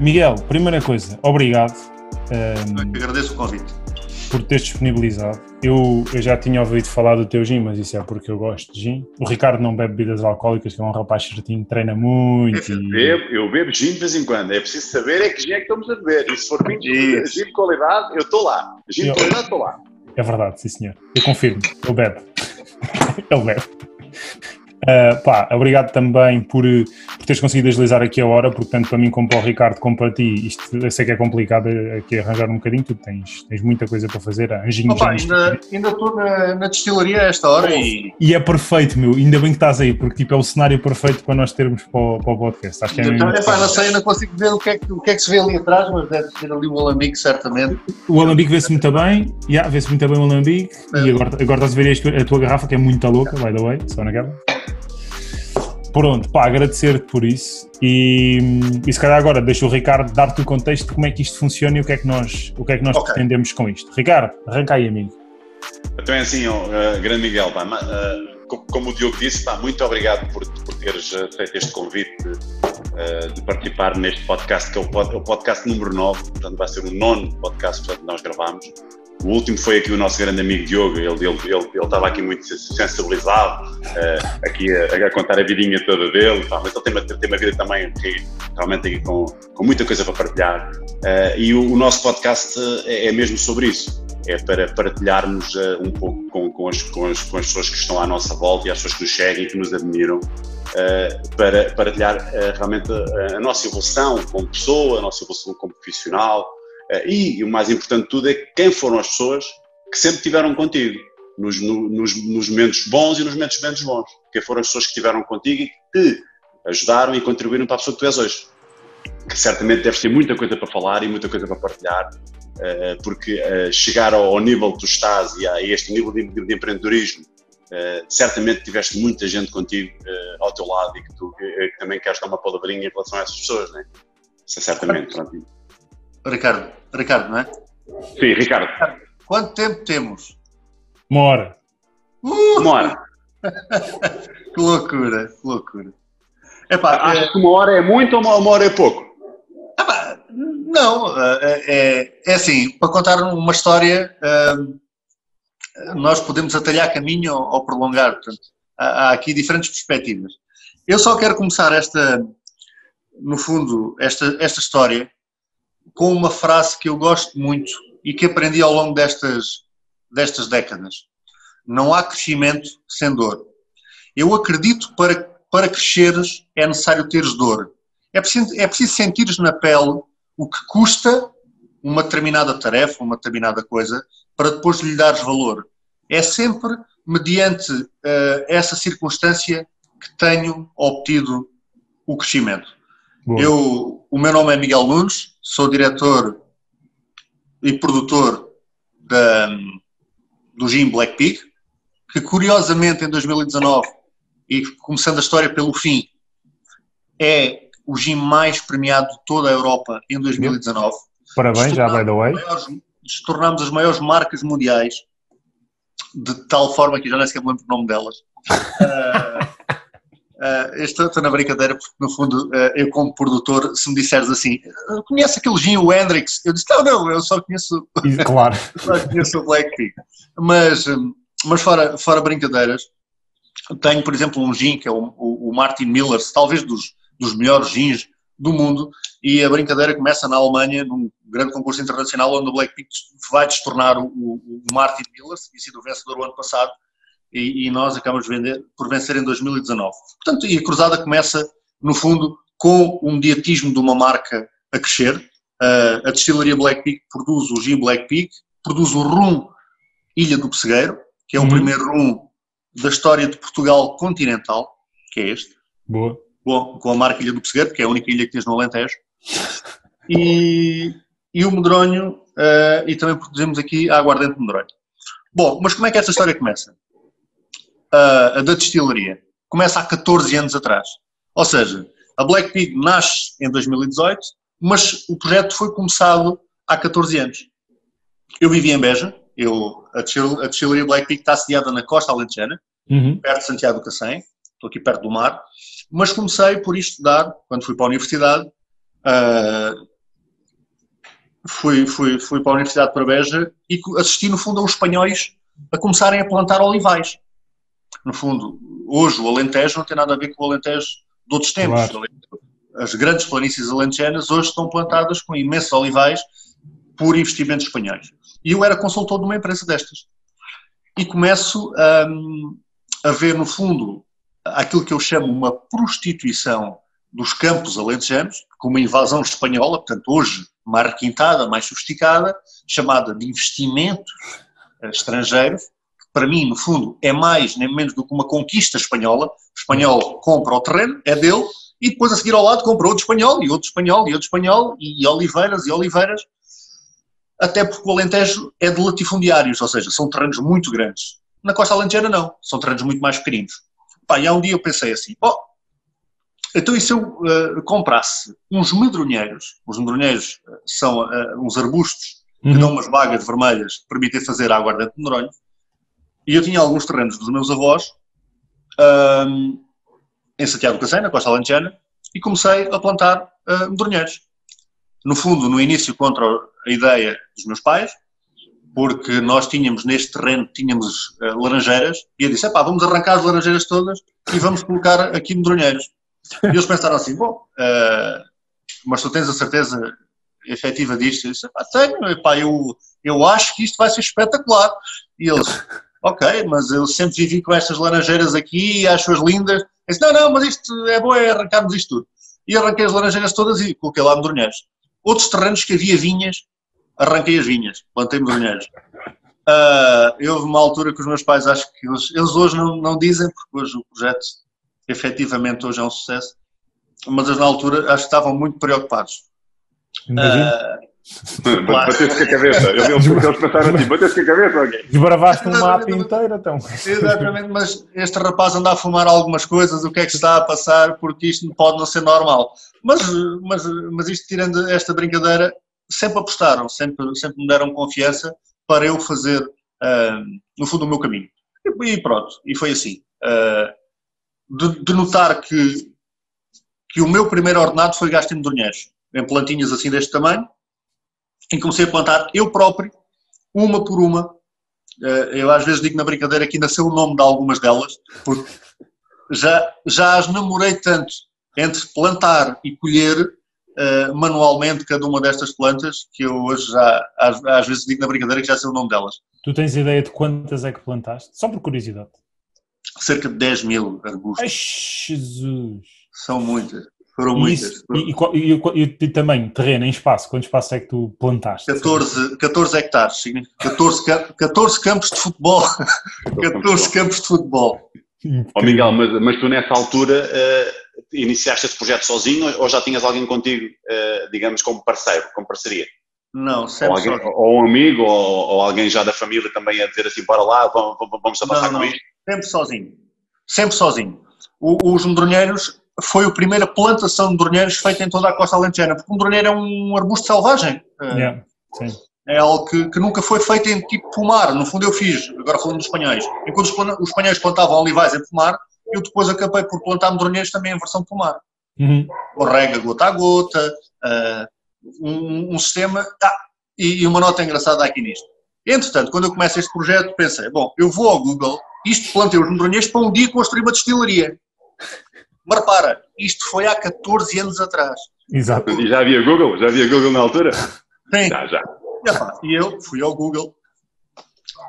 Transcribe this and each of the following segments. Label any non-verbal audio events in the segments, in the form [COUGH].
Miguel, primeira coisa, obrigado. Um, agradeço o convite. Por teres disponibilizado. Eu, eu já tinha ouvido falar do teu gin, mas isso é porque eu gosto de gin. O Ricardo não bebe bebidas alcoólicas, que é um rapaz certinho, treina muito. Eu, e... bebo, eu bebo gin de vez em quando. É preciso saber é que gin é que estamos a beber. E se for gin, gin de qualidade, eu estou lá. Gin de qualidade, estou lá. É verdade, sim senhor. Eu confirmo. Ele bebe. [LAUGHS] Ele bebe. Uh, pá, obrigado também por, teres conseguido agilizar aqui a hora, porque tanto para mim como para o Ricardo, como para ti, isto eu sei que é complicado aqui arranjar um bocadinho, tu tens, tens muita coisa para fazer, anjinho Opa, ainda, ainda estou na, na destilaria a esta hora e... e é perfeito, meu, ainda bem que estás aí, porque tipo, é o cenário perfeito para nós termos para o, para o podcast. Acho que é então, é, pá, não sei, ainda consigo ver o que, é que, o que é que se vê ali atrás, mas deve ser ali o alambique, certamente. O alambique vê-se muito bem, yeah, vê-se muito bem o alambique, é. e agora, agora estás a ver a tua garrafa que é muito louca, by the way, só naquela. Pronto, pá, agradecer-te por isso e, e se calhar agora deixa o Ricardo dar-te o contexto de como é que isto funciona e o que é que nós, o que é que nós okay. pretendemos com isto. Ricardo, arranca aí, amigo. Então é assim, uh, grande Miguel, pá, uh, como o Diogo disse, pá, muito obrigado por, por teres uh, feito este convite uh, de participar neste podcast, que é o, pod, é o podcast número 9, portanto vai ser o nono podcast que nós gravamos. O último foi aqui o nosso grande amigo Diogo, ele, ele, ele, ele estava aqui muito sensibilizado, uh, aqui a, a, contar a vidinha toda dele, tá, mas ele tem uma, tem uma vida também realmente com, com muita coisa para partilhar. Uh, e o, o, nosso podcast é, é, mesmo sobre isso, é para partilharmos uh, um pouco com, com, as, com, as, com as pessoas que estão à nossa volta e as pessoas que nos seguem e que nos admiram, para partilhar realmente a, a nossa evolução como pessoa, a nossa evolução como profissional, eh, e, o mais importante de tudo é quem foram as pessoas que sempre estiveram contigo, nos, nos, nos, momentos bons e nos momentos menos bons. Quem foram as pessoas que estiveram contigo e que te ajudaram e contribuíram para a pessoa que tu és hoje. Que certamente deves ter muita coisa para falar e muita coisa para partilhar, eh, porque eh, chegar ao nível que tu estás e a este nível de, de empreendedorismo, certamente tiveste muita gente contigo ao teu lado e que tu que também queres dar uma palavrinha em relação a essas pessoas, não é? Isso é certamente. Pronto. Ricardo, Ricardo, não é? Sim, Ricardo. Quanto tempo temos? Uma hora. Uh! Uma hora. [LAUGHS] que loucura, que loucura. Epá, Acho é... que uma hora é muito ou uma hora é pouco? Epá, não, é, é, é, assim, para contar uma história, nós podemos atalhar caminho ou prolongar, portanto, há aqui diferentes perspectivas. Eu só quero começar esta, no fundo, esta, esta história com uma frase que eu gosto muito e que aprendi ao longo destas, destas décadas. Não há crescimento sem dor. Eu acredito que para, para cresceres é necessário teres dor. É preciso, é preciso sentires na pele o que custa uma determinada tarefa, uma determinada coisa, para depois lhe dares valor. É sempre mediante uh, essa circunstância que tenho obtido o crescimento. Eu, o meu nome é Miguel Nunes, sou diretor e produtor da, do Gin Black Pig, que curiosamente em 2019, e começando a história pelo fim, é o gin mais premiado de toda a Europa em 2019. Parabéns, já by the way. Nos tornámos as maiores marcas mundiais, de tal forma que já nem sequer me lembro o nome delas. Uh, [LAUGHS] Uh, estou, estou, na brincadeira porque, no fundo, uh, eu como produtor, se me disseres assim, conhece aquele gin, o Hendrix? Eu disse, não, não, eu só conheço, claro. [LAUGHS] só conheço o Black Pig. Mas, mas fora, fora brincadeiras, tenho, por exemplo, um gin que é o, o, o Martin Miller, talvez dos, dos melhores gins do mundo, e a brincadeira começa na Alemanha, num grande concurso internacional, onde o Black Pig vai destornar o, o, o Martin Miller, que sido o vencedor o ano passado, e, e nós acabamos de vender, por vencer em 2019. Portanto, e a cruzada começa, no fundo, com o mediatismo de uma marca a crescer. Uh, a destilaria Black Peak produz o gin Black Peak, produz o rum Ilha do Pessegueiro, que é o uhum. primeiro rum da história de Portugal continental, que é este. Boa. Bom, com a marca Ilha do Pessegueiro, que é a única ilha que tens no Alentejo. [LAUGHS] E, e o medronho, uh, e também produzimos aqui a aguardente medronho. Bom, mas como é que esta história começa? Uh, da destilaria começa há 14 anos atrás. Ou seja, a Black Pig nasce em 2018, mas o projeto foi começado há 14 anos. Eu vivi em Beja, Eu, a destilaria Black Peak está sediada na costa alentejana, uhum. perto de Santiago do Cacém, estou aqui perto do mar, mas comecei por estudar, quando fui para a universidade, uh, fui, fui, fui para a Universidade de Beja e assisti, no fundo, aos espanhóis a começarem a plantar olivais. No fundo, hoje o Alentejo não tem nada a ver com o Alentejo de outros tempos. Claro. As grandes planícies alentejanas hoje estão plantadas com imensos olivais por investimentos espanhóis. E eu era consultor de uma empresa destas. E começo um, a ver, no fundo, aquilo que eu chamo uma prostituição dos campos alentejanos, com uma invasão espanhola, portanto, hoje mais requintada, mais sofisticada, chamada de investimentos estrangeiros, para mim, no fundo, é mais nem menos do que uma conquista espanhola. O espanhol compra o terreno, é dele, e depois a seguir ao lado compra outro espanhol, e outro espanhol, e outro espanhol, e oliveiras, e oliveiras, até porque o Alentejo é de latifundiários, ou seja, são terrenos muito grandes. Na costa alentejana não, são terrenos muito mais pequeninos. Pá, e há um dia eu pensei assim, oh, então e se eu uh, comprasse uns medronheiros, os medronheiros eh, são uh, uns arbustos que uhum. dão umas bagas vermelhas que permitem fazer água dentro de medronho, e eu tinha alguns terrenos dos meus avós um, em Santiago Cacém, na costa alentejana, e comecei a plantar uh, medronheiros. No fundo, no início contra a ideia dos meus pais, porque nós tínhamos neste terreno, tínhamos uh, laranjeiras, e eu disse, vamos arrancar as laranjeiras todas e vamos colocar aqui medronheiros. E eles pensaram assim, bom, uh, mas tu tens a certeza efetiva disto? Eu disse, pá, tenho, epá, eu, eu acho que isto vai ser espetacular. E eles, ok, mas eu sempre vivi com estas laranjeiras aqui e acho-as lindas. Eu disse, não, não, mas isto é bom é arrancarmos isto tudo. E arranquei as laranjeiras todas e coloquei lá medronheiros. Outros terrenos que havia vinhas, arranquei as vinhas, plantei medronheiros. Uh, houve uma altura que os meus pais, acho que eles, eles hoje não, não dizem, porque hoje o projeto efetivamente hoje é um sucesso, mas na altura acho que estavam muito preocupados. Uh, [LAUGHS] Bateu-se com a cabeça. Eles, eles pensaram assim: bateu-se com a cabeça alguém. Desbravaste um mapa inteiro, então. Exatamente, mas este rapaz anda a fumar algumas coisas, o que é que está a passar, porque isto pode não ser normal. Mas, mas, mas isto, tirando esta brincadeira, sempre apostaram, sempre, sempre me deram confiança para eu fazer, uh, no fundo, o meu caminho. E, e pronto, e foi assim. Uh, de, de, notar que, que o meu primeiro ordenado foi gasto em medronheiros, em plantinhas assim deste tamanho, e comecei a plantar eu próprio, uma por uma. Eh, eu às vezes digo na brincadeira que ainda sei o nome de algumas delas, porque já, já as namorei tanto entre plantar e colher uh, manualmente cada uma destas plantas que eu hoje já às, às vezes digo na brincadeira que já sei o nome delas. Tu tens ideia de quantas é que plantaste? Só por curiosidade cerca de 10 mil arbustos. Ai, Jesus! São muitas. Foram e muitas. Isso, e, e, e, também, terreno, em espaço, quanto espaço é que tu plantaste? 14, 14 hectares, 14, 14 campos de futebol. 14 campos de futebol. Oh, Miguel, mas, mas tu nessa altura uh, iniciaste esse projeto sozinho ou já tinhas alguém contigo, uh, digamos, como parceiro, como parceria? Não, sempre ou, alguém, ou um amigo ou, ou, alguém já da família também a dizer assim, bora lá, vamos, vamos avançar não, com isto? Sempre sozinho. Sempre sozinho. O, os medronheiros foi a primeira plantação de medronheiros feita em toda a costa alentejana, porque o medronheiro é um arbusto selvagem. É, yeah, é algo que, que, nunca foi feito em tipo pomar. No fundo eu fiz, agora falando dos espanhóis. Enquanto os, os espanhóis plantavam olivais em pomar, eu depois acabei por plantar medronheiros também em versão pomar. Uhum. Rega gota a gota, uh, um, um, sistema... Ah, e, e uma nota engraçada aqui nisto. Entretanto, quando eu começo este projeto, pensei, bom, eu vou ao Google isto plantei os medronheiros para um dia construir uma destilaria. Mas repara, isto foi há 14 anos atrás. Exato. E já havia Google? Já havia Google na altura? Sim. Já, já. E, eu fui ao Google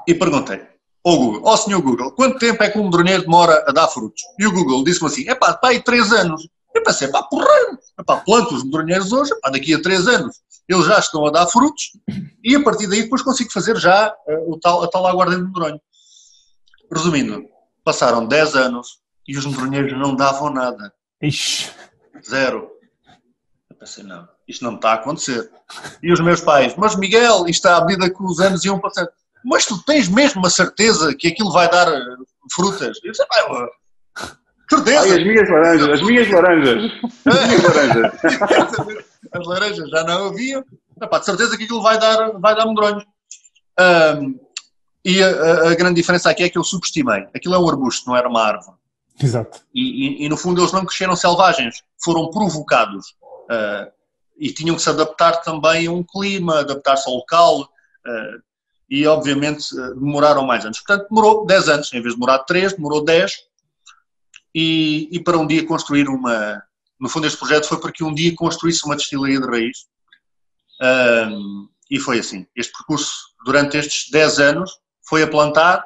e perguntei ao Google, ó oh, senhor Google, quanto tempo é que um medronheiro demora a dar frutos? E o Google disse-me assim, é pá, pá, aí 3 anos. Eu pensei, pá, porreiro, pá, planto os medronheiros hoje, pá, daqui a 3 anos eles já estão a dar frutos e a partir daí depois consigo fazer já uh, o tal, a tal aguarda de medronho. Resumindo, passaram 10 anos e os medronheiros não davam nada. Ixi. Zero. Eu pensei, não, isto não está a acontecer. E os meus pais, mas Miguel, isto à medida que os anos iam passando, mas tu tens mesmo a certeza que aquilo vai dar eh, frutas? Eu disse, ah, certeza. Ai, as minhas laranjas, as minhas laranjas. As minhas laranjas. [LAUGHS] as laranjas já não haviam. Epá, de certeza que aquilo vai dar, vai dar medronhos. Um, E a, a, grande diferença aqui é que eu subestimei. Aquilo é um arbusto, não era uma árvore. Exato. E, e, e no fundo eles não cresceram selvagens, foram provocados. Uh, e tinham que se adaptar também a um clima, adaptar-se ao local. Uh, e obviamente demoraram mais anos. Portanto, demorou 10 anos, em vez de demorar 3, demorou 10. E, e para um dia construir uma. No fundo, este projeto foi para que um dia construísse uma destilaria de raiz. E foi assim. Este percurso, durante estes 10 anos, foi a plantar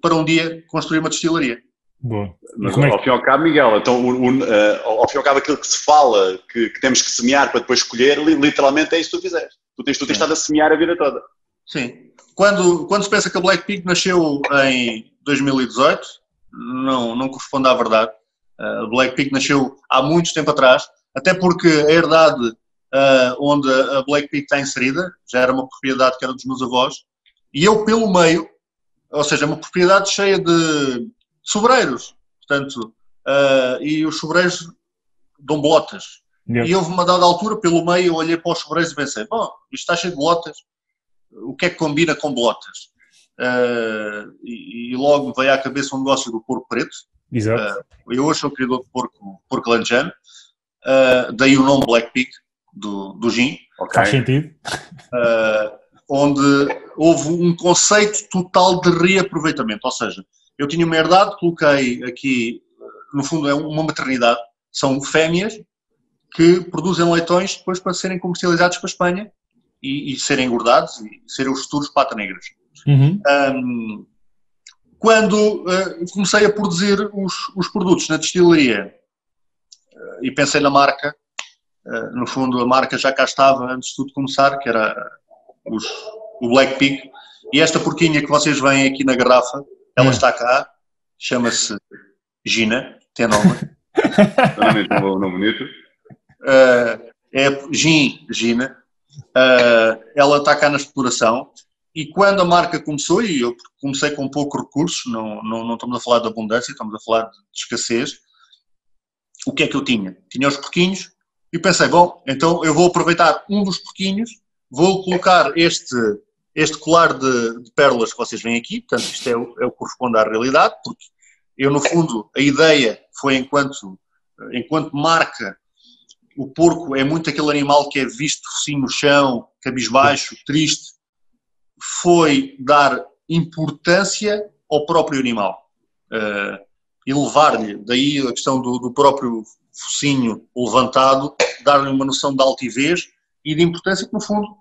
para um dia construir uma destilaria. Bom. Mas é ao fim e ao cabo, Miguel, então, o, o, uh, ao fim e ao cabo, aquilo que se fala, que, que, temos que semear para depois escolher, literalmente é isso que tu fizeste. Tu tens, tu tens estado a semear a vida toda. Sim. Quando, quando se pensa que a Black Pig nasceu em 2018, não, não corresponde à verdade. A Black Pig nasceu há muito tempo atrás, até porque a herdade uh, onde a Black Pig está inserida já era uma propriedade que era dos meus avós, e eu pelo meio, ou seja, uma propriedade cheia de sobreiros, portanto, uh, e os sobreiros dão botas. Yeah. E houve uma dada altura, pelo meio, eu olhei para os sobreiros e pensei, bom, isto está cheio de botas, o que é que combina com botas? Uh, e, e, logo veio à cabeça um negócio do porco preto. Exato. Uh, eu hoje sou criador de porco, porco lanjano, uh, daí o nome Black Pig do, do gin. Okay. Faz sentido. onde houve um conceito total de reaproveitamento, ou seja, eu tinha uma herdade, coloquei aqui, no fundo é uma maternidade, são fêmeas que produzem leitões depois para serem comercializados para a Espanha e, e serem engordados e serem os futuros pata negras. Uhum. Um, quando uh, comecei a produzir os, os produtos na destilaria uh, e pensei na marca, uh, no fundo a marca já cá estava antes de tudo começar, que era os, o Black Pig, e esta porquinha que vocês veem aqui na garrafa, ela está cá, chama-se Gina, tem nome. [LAUGHS] nome nome bonito. é Gin, Gina. ela está cá na exploração e quando a marca começou, e eu comecei com pouco recursos, não, não, não estamos a falar de abundância, estamos a falar de escassez, o que é que eu tinha? Tinha os porquinhos e pensei, bom, então eu vou aproveitar um dos porquinhos, vou colocar este, este colar de, de pérolas que vocês veem aqui, portanto isto é o, é o que corresponde à realidade, porque eu no fundo a ideia foi enquanto, enquanto marca o porco é muito aquele animal que é visto assim no chão, cabisbaixo, triste, foi dar importância ao próprio animal uh, e levar-lhe, daí a questão do, do próprio focinho levantado, dar-lhe uma noção de altivez e de importância que, no fundo,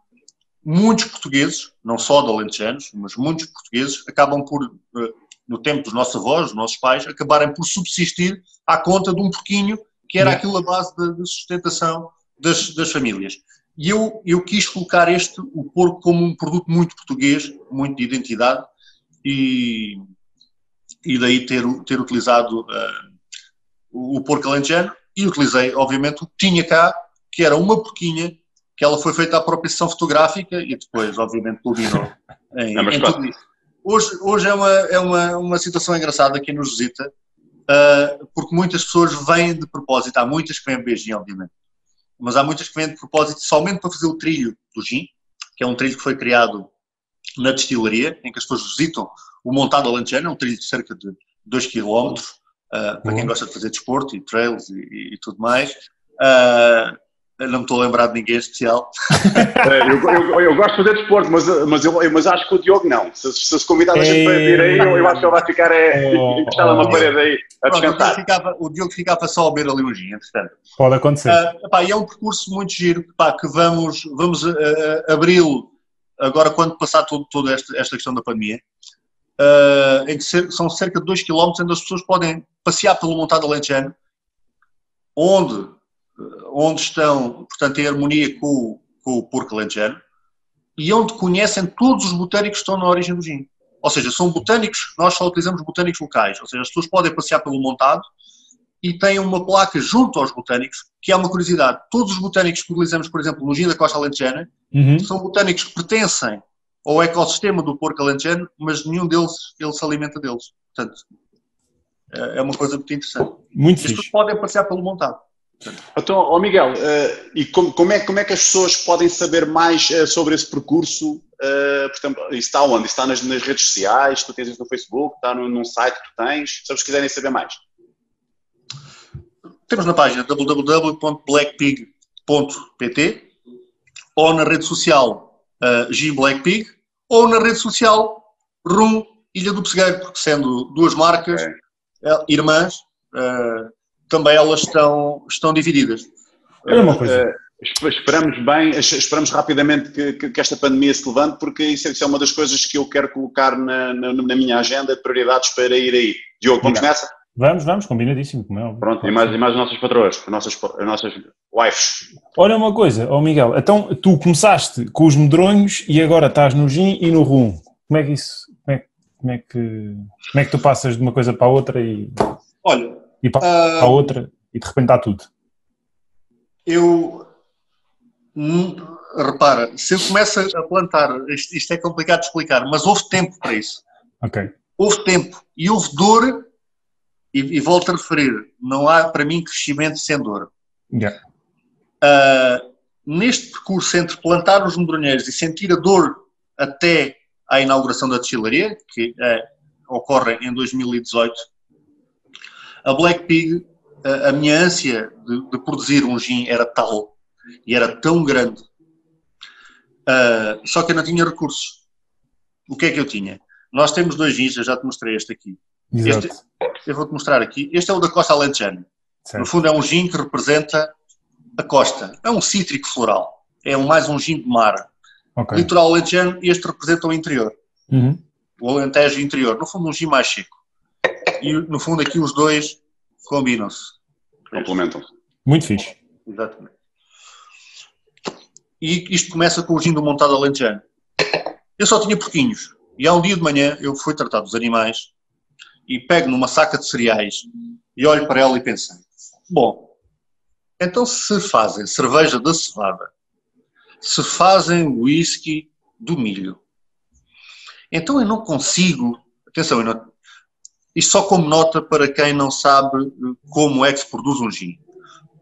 muitos portugueses, não só de alentejanos, mas muitos portugueses, acabam por, uh, no tempo dos nossos avós, dos nossos pais, acabarem por subsistir à conta de um porquinho que era aquilo a base de, sustentação das, das famílias. E eu, eu quis colocar este, o porco, como um produto muito português, muito de identidade, e, e daí ter, ter utilizado uh, o, o porco alentejano, e utilizei, obviamente, o que tinha cá, que era uma porquinha, que ela foi feita à própria sessão fotográfica, e depois, obviamente, culminou em, [LAUGHS] Não, em tudo isso. Hoje, hoje é, uma, é uma, uma situação engraçada quem nos visita, uh, porque muitas pessoas vêm de propósito, há muitas que vêm a beijinho, obviamente mas há muitas que vêm de propósito somente para fazer o trilho do gin, que é um trilho que foi criado na destilaria, em que as pessoas visitam o montado alentejano, é um trilho de cerca de 2 km, uh, para quem gosta de fazer desporto e trails e, e tudo mais. Uh, não me estou a lembrar de ninguém especial. [LAUGHS] É, eu, eu, eu, gosto de fazer desporto, mas, mas, eu, mas acho que o Diogo não. Se, se, se convidar a gente para vir aí, eu, eu acho que ele vai ficar é, oh, encostado oh, numa parede aí a descansar. O Diogo, ficava, o Diogo ficava só a beber ali um gin, entretanto. Pode acontecer. Uh, pá, e é um percurso muito giro pá, que vamos, vamos uh, abri-lo agora quando passar todo, toda esta, esta questão da pandemia. Uh, em que ser, são cerca de 2 km onde as pessoas podem passear pelo montado alentejano, onde onde estão, portanto, em harmonia com, com o porco alentejano e onde conhecem todos os botânicos que estão na origem do gin. Ou seja, são botânicos, nós só utilizamos botânicos locais, ou seja, as pessoas podem passear pelo montado e têm uma placa junto aos botânicos, que é uma curiosidade. Todos os botânicos que utilizamos, por exemplo, no gin da costa alentejana, uhum. são botânicos que pertencem ao ecossistema do porco alentejano, mas nenhum deles ele se alimenta deles. Portanto, é, é uma coisa muito interessante. Muito As pessoas podem passear pelo montado. Então, oh Miguel, uh, e como, como, é, como é que as pessoas podem saber mais uh, sobre esse percurso? Uh, portanto, isso está onde? Isso está nas, nas, redes sociais, tu tens isso no Facebook, está no, num site que tu tens, se eles quiserem saber mais. Temos na página www.blackpig.pt ou na rede social uh, G-Blackpig ou na rede social Rum Ilha do Pessegueiro, porque sendo duas marcas é. irmãs, também elas estão, estão divididas. Olha uma coisa. Uh, esperamos bem, esperamos rapidamente que, que, que, esta pandemia se levante, porque isso, isso, é uma das coisas que eu quero colocar na, na, na minha agenda de prioridades para ir aí. Diogo, vamos nessa? Vamos, vamos, combinadíssimo. Como é, Pronto, e mais, e mais as nossas patroas, as nossas, as nossas wives. Olha uma coisa, ó oh Miguel, então tu começaste com os medronhos e agora estás no gin e no rum. Como é que isso, como é, como é que, como é que tu passas de uma coisa para a outra e, Olha, e para, uh, para a outra e de repente está tudo? Eu Hum, repara, se eu começo a plantar, isto, isto, é complicado de explicar, mas houve tempo para isso. Ok. Houve tempo e houve dor, e, e volto a referir, não há para mim crescimento sem dor. Yeah. Uh, neste percurso entre plantar os medronheiros e sentir a dor até à inauguração da destilaria, que uh, ocorre em 2018, a Black Pig, a minha ânsia de, de produzir um gin era tal e era tão grande. Uh, só que eu não tinha recursos. O que é que eu tinha? Nós temos dois gins, eu já te mostrei este aqui. Este, eu vou-te mostrar aqui. Este é o da Costa Alentejana. No fundo é um gin que representa a costa. É um cítrico floral. É mais um gin de mar. Okay. Litoral alentejano, este representa o interior. Uhum. O Alentejo interior. No fundo um gin mais seco. E no fundo aqui os dois combinam-se. Complementam-se. Muito fixe. Exatamente. E isto começa com o gin do montado alentejano. Eu só tinha porquinhos. E há um dia de manhã eu fui tratar dos animais e pego numa saca de cereais e olho para ela e penso: bom, então se fazem cerveja da cevada, se fazem whisky do milho, então eu não consigo. Atenção, eu não, isto só como nota para quem não sabe como é que se produz um gin.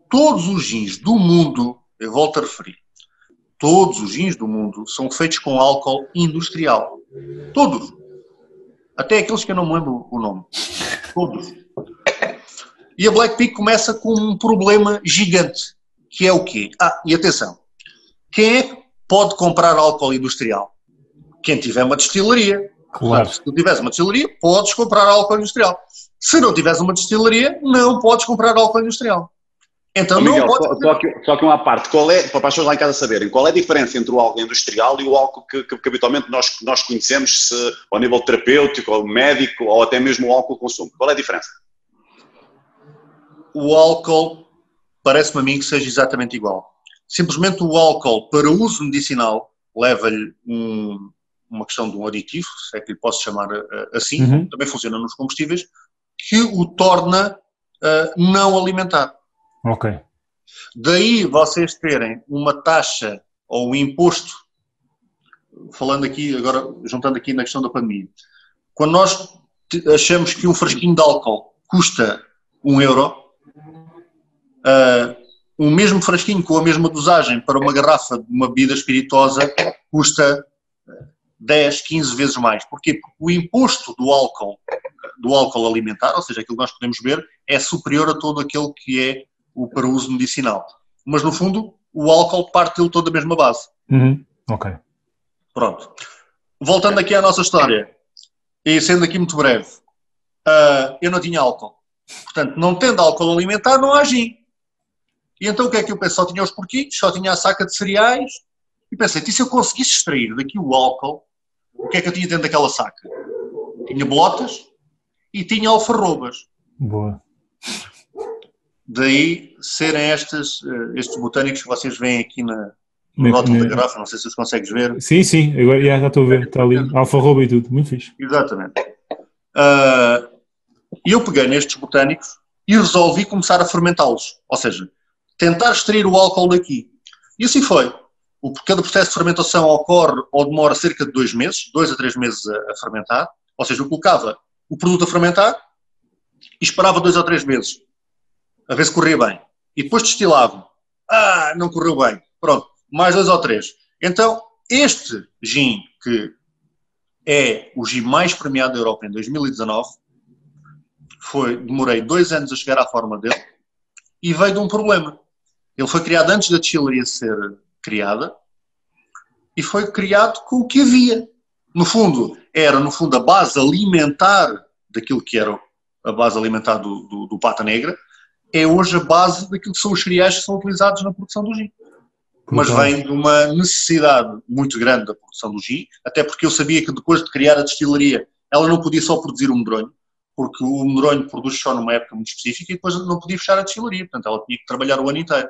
Todos os gins do mundo, eu volto a referir, Todos os gins do mundo são feitos com álcool industrial. Todos. Até aqueles que eu não me lembro o nome. Todos. E a Black Peak começa com um problema gigante, que é o quê? Ah, e atenção. Quem é que pode comprar álcool industrial? Quem tiver uma destilaria. Claro. Se tu tiveres uma destilaria, podes comprar álcool industrial. Se não tiveres uma destilaria, não podes comprar álcool industrial. Então oh, Miguel, não pode... só, que, só que uma parte, qual é, para as pessoas lá em casa saberem, qual é a diferença entre o álcool industrial e o álcool que, que, que habitualmente nós, nós conhecemos se, ao nível terapêutico, ou médico, ou até mesmo o álcool consumo? Qual é a diferença? O álcool parece-me a mim que seja exatamente igual. Simplesmente o álcool para uso medicinal leva-lhe um, uma questão de um aditivo, se é que lhe posso chamar uh, assim, uhum. também funciona nos combustíveis, que o torna uh, não alimentar. Ok. Daí vocês terem uma taxa ou um imposto, falando aqui agora, juntando aqui na questão da pandemia, quando nós achamos que um frasquinho de álcool custa um euro, uh, um mesmo frasquinho com a mesma dosagem para uma garrafa de uma bebida espirituosa custa 10, 15 vezes mais. Porquê? Porque o imposto do álcool, do álcool alimentar, ou seja, aquilo que nós podemos beber, é superior a todo aquele que é o para uso medicinal. Mas no fundo, o álcool parte dele todo da mesma base. Uhum. Ok. Pronto. Voltando aqui à nossa história, e sendo aqui muito breve, uh, eu não tinha álcool. Portanto, não tendo álcool alimentar, não há gin. E então o que é que eu pensei? Só tinha os porquinhos, só tinha a saca de cereais. E pensei, e se eu conseguisse extrair daqui o álcool, o que é que eu tinha dentro daquela saca? Tinha botas e tinha alfarrobas. Boa. Daí serem estes, eh, estes botânicos que vocês veem aqui na, no rótulo da garrafa, não sei se os consegues ver. Sim, sim, agora já, estou a ver, está ali, alfarroba e tudo, muito fixe. Exatamente. Uh, e eu peguei nestes botânicos e resolvi começar a fermentá-los, ou seja, tentar extrair o álcool daqui. E assim foi. O, cada processo de fermentação ocorre ou demora cerca de dois meses, dois a três meses a, a fermentar, ou seja, eu colocava o produto a fermentar e esperava dois ou três meses a ver se corria bem. E depois destilavam. Ah, não correu bem. Pronto, mais dois ou três. Então, este gin, que é o gin mais premiado da Europa em 2019, foi, demorei dois anos a chegar à forma dele e veio de um problema. Ele foi criado antes da destilaria ser criada e foi criado com o que havia. No fundo, era no fundo a base alimentar daquilo que era a base alimentar do, do, do pata negra, é hoje a base daquilo que são os cereais que são utilizados na produção do gin. Mas vem de uma necessidade muito grande da produção do gin, até porque eu sabia que depois de criar a destilaria, ela não podia só produzir o medronho, porque o medronho produz só numa época muito específica e depois não podia fechar a destilaria, portanto ela tinha que trabalhar o ano inteiro.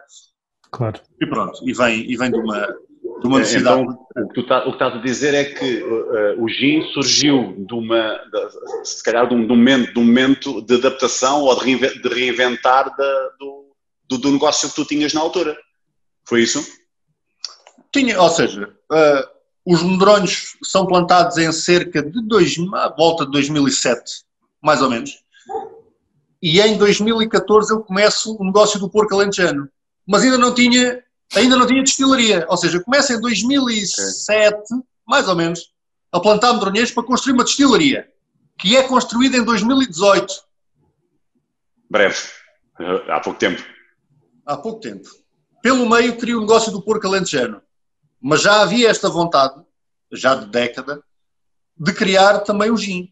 Claro. E pronto, e vem, e vem de uma, de uma necessidade. Então, o que, tu tá, o que estás a dizer é que uh, o gin surgiu de uma, de, se calhar, de um, de, um momento, de um momento de adaptação ou de, reinventar, de reinventar da, do, do, do, negócio que tu tinhas na altura. Foi isso? Tinha, ou seja, uh, os medronhos são plantados em cerca de dois, à volta de 2007, mais ou menos. E em 2014 eu começo o negócio do porco alentejano. Mas ainda não tinha ainda não tinha destilaria. Ou seja, começa em 2007, okay. mais ou menos, a plantar medronheiros para construir uma destilaria, que é construída em 2018. Breve. Há pouco tempo. Há pouco tempo. Pelo meio cria o negócio do porco alentejano. Mas já havia esta vontade, já de década, de criar também o gin.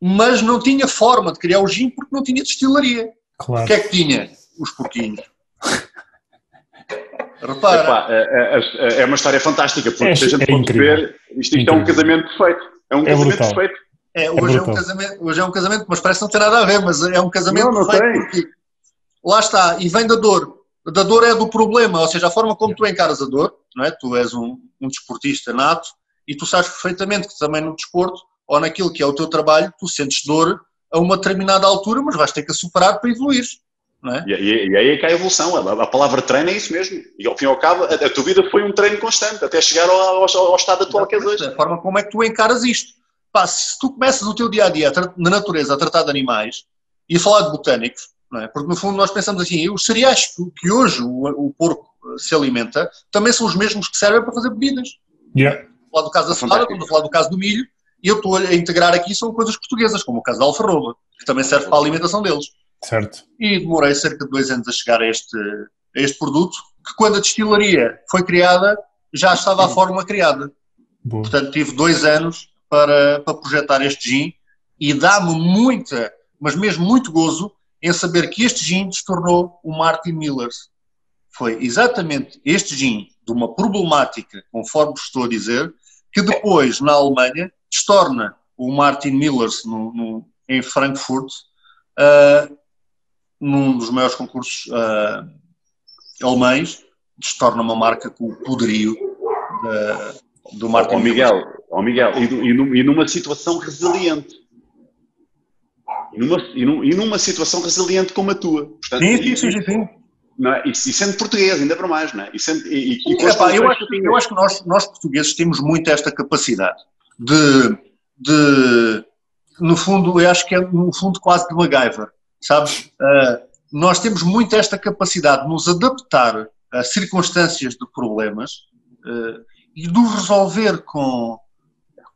Mas não tinha forma de criar o gin porque não tinha destilaria. Claro. O que é que tinha? Os porquinhos. Repara. Epá, é, é, é, é, uma história fantástica, porque é, se a gente é pode ver, isto, isto é um casamento perfeito. É um é casamento brutal. perfeito. É, hoje, é, um casamento, hoje é um casamento, mas parece não ter nada a ver, mas é um casamento não, não perfeito tem. porque lá está, e vem da dor. Da dor é do problema, ou seja, a forma como tu encaras a dor, não é? Tu és um, um desportista nato e tu sabes perfeitamente que também no desporto ou naquilo que é o teu trabalho, tu sentes dor a uma determinada altura, mas vais ter que a superar para evoluir. É? E, e, e, aí é que há a evolução. A, a, palavra treino é isso mesmo. E ao fim e ao cabo, a, a tua vida foi um treino constante até chegar ao, ao, ao estado atual que és hoje. A forma como é que tu encaras isto. Pá, se tu começas o teu dia a dia na natureza a tratar de animais e a falar de botânicos, não é? porque no fundo nós pensamos assim: os cereais que hoje o, o porco se alimenta também são os mesmos que servem para fazer bebidas. Yeah. Falar do caso da cevada, estamos a falar do caso do milho, e eu estou a integrar aqui são coisas portuguesas, como o caso da alfarroba, que também serve para a alimentação deles. Certo. E demorei cerca de dois anos a chegar a este, a este produto, que quando a destilaria foi criada, já estava a fórmula criada. Boa. Portanto, tive dois anos para, para projetar este gin e dá-me muita, mas mesmo muito gozo em saber que este gin se tornou o Martin Millers. Foi exatamente este gin de uma problemática, conforme estou a dizer, que depois, na Alemanha, se torna o Martin Millers no, no, em Frankfurt uh, num dos maiores concursos uh, alemães, se torna uma marca com o poderio de, do Martin oh, Miguel, oh, Miguel e, e, numa situação resiliente. E numa, e numa situação resiliente como a tua. Portanto, sim, sim, sim, sim. Não é? e, e sendo português, ainda para mais, não é? E sendo, e, e sim, epá, eu, acho, eu acho que nós, nós portugueses temos muito esta capacidade de, de, no fundo, eu acho que é no fundo quase de MacGyver sabes? Uh, nós temos muito esta capacidade de nos adaptar a circunstâncias de problemas uh, e de os resolver com,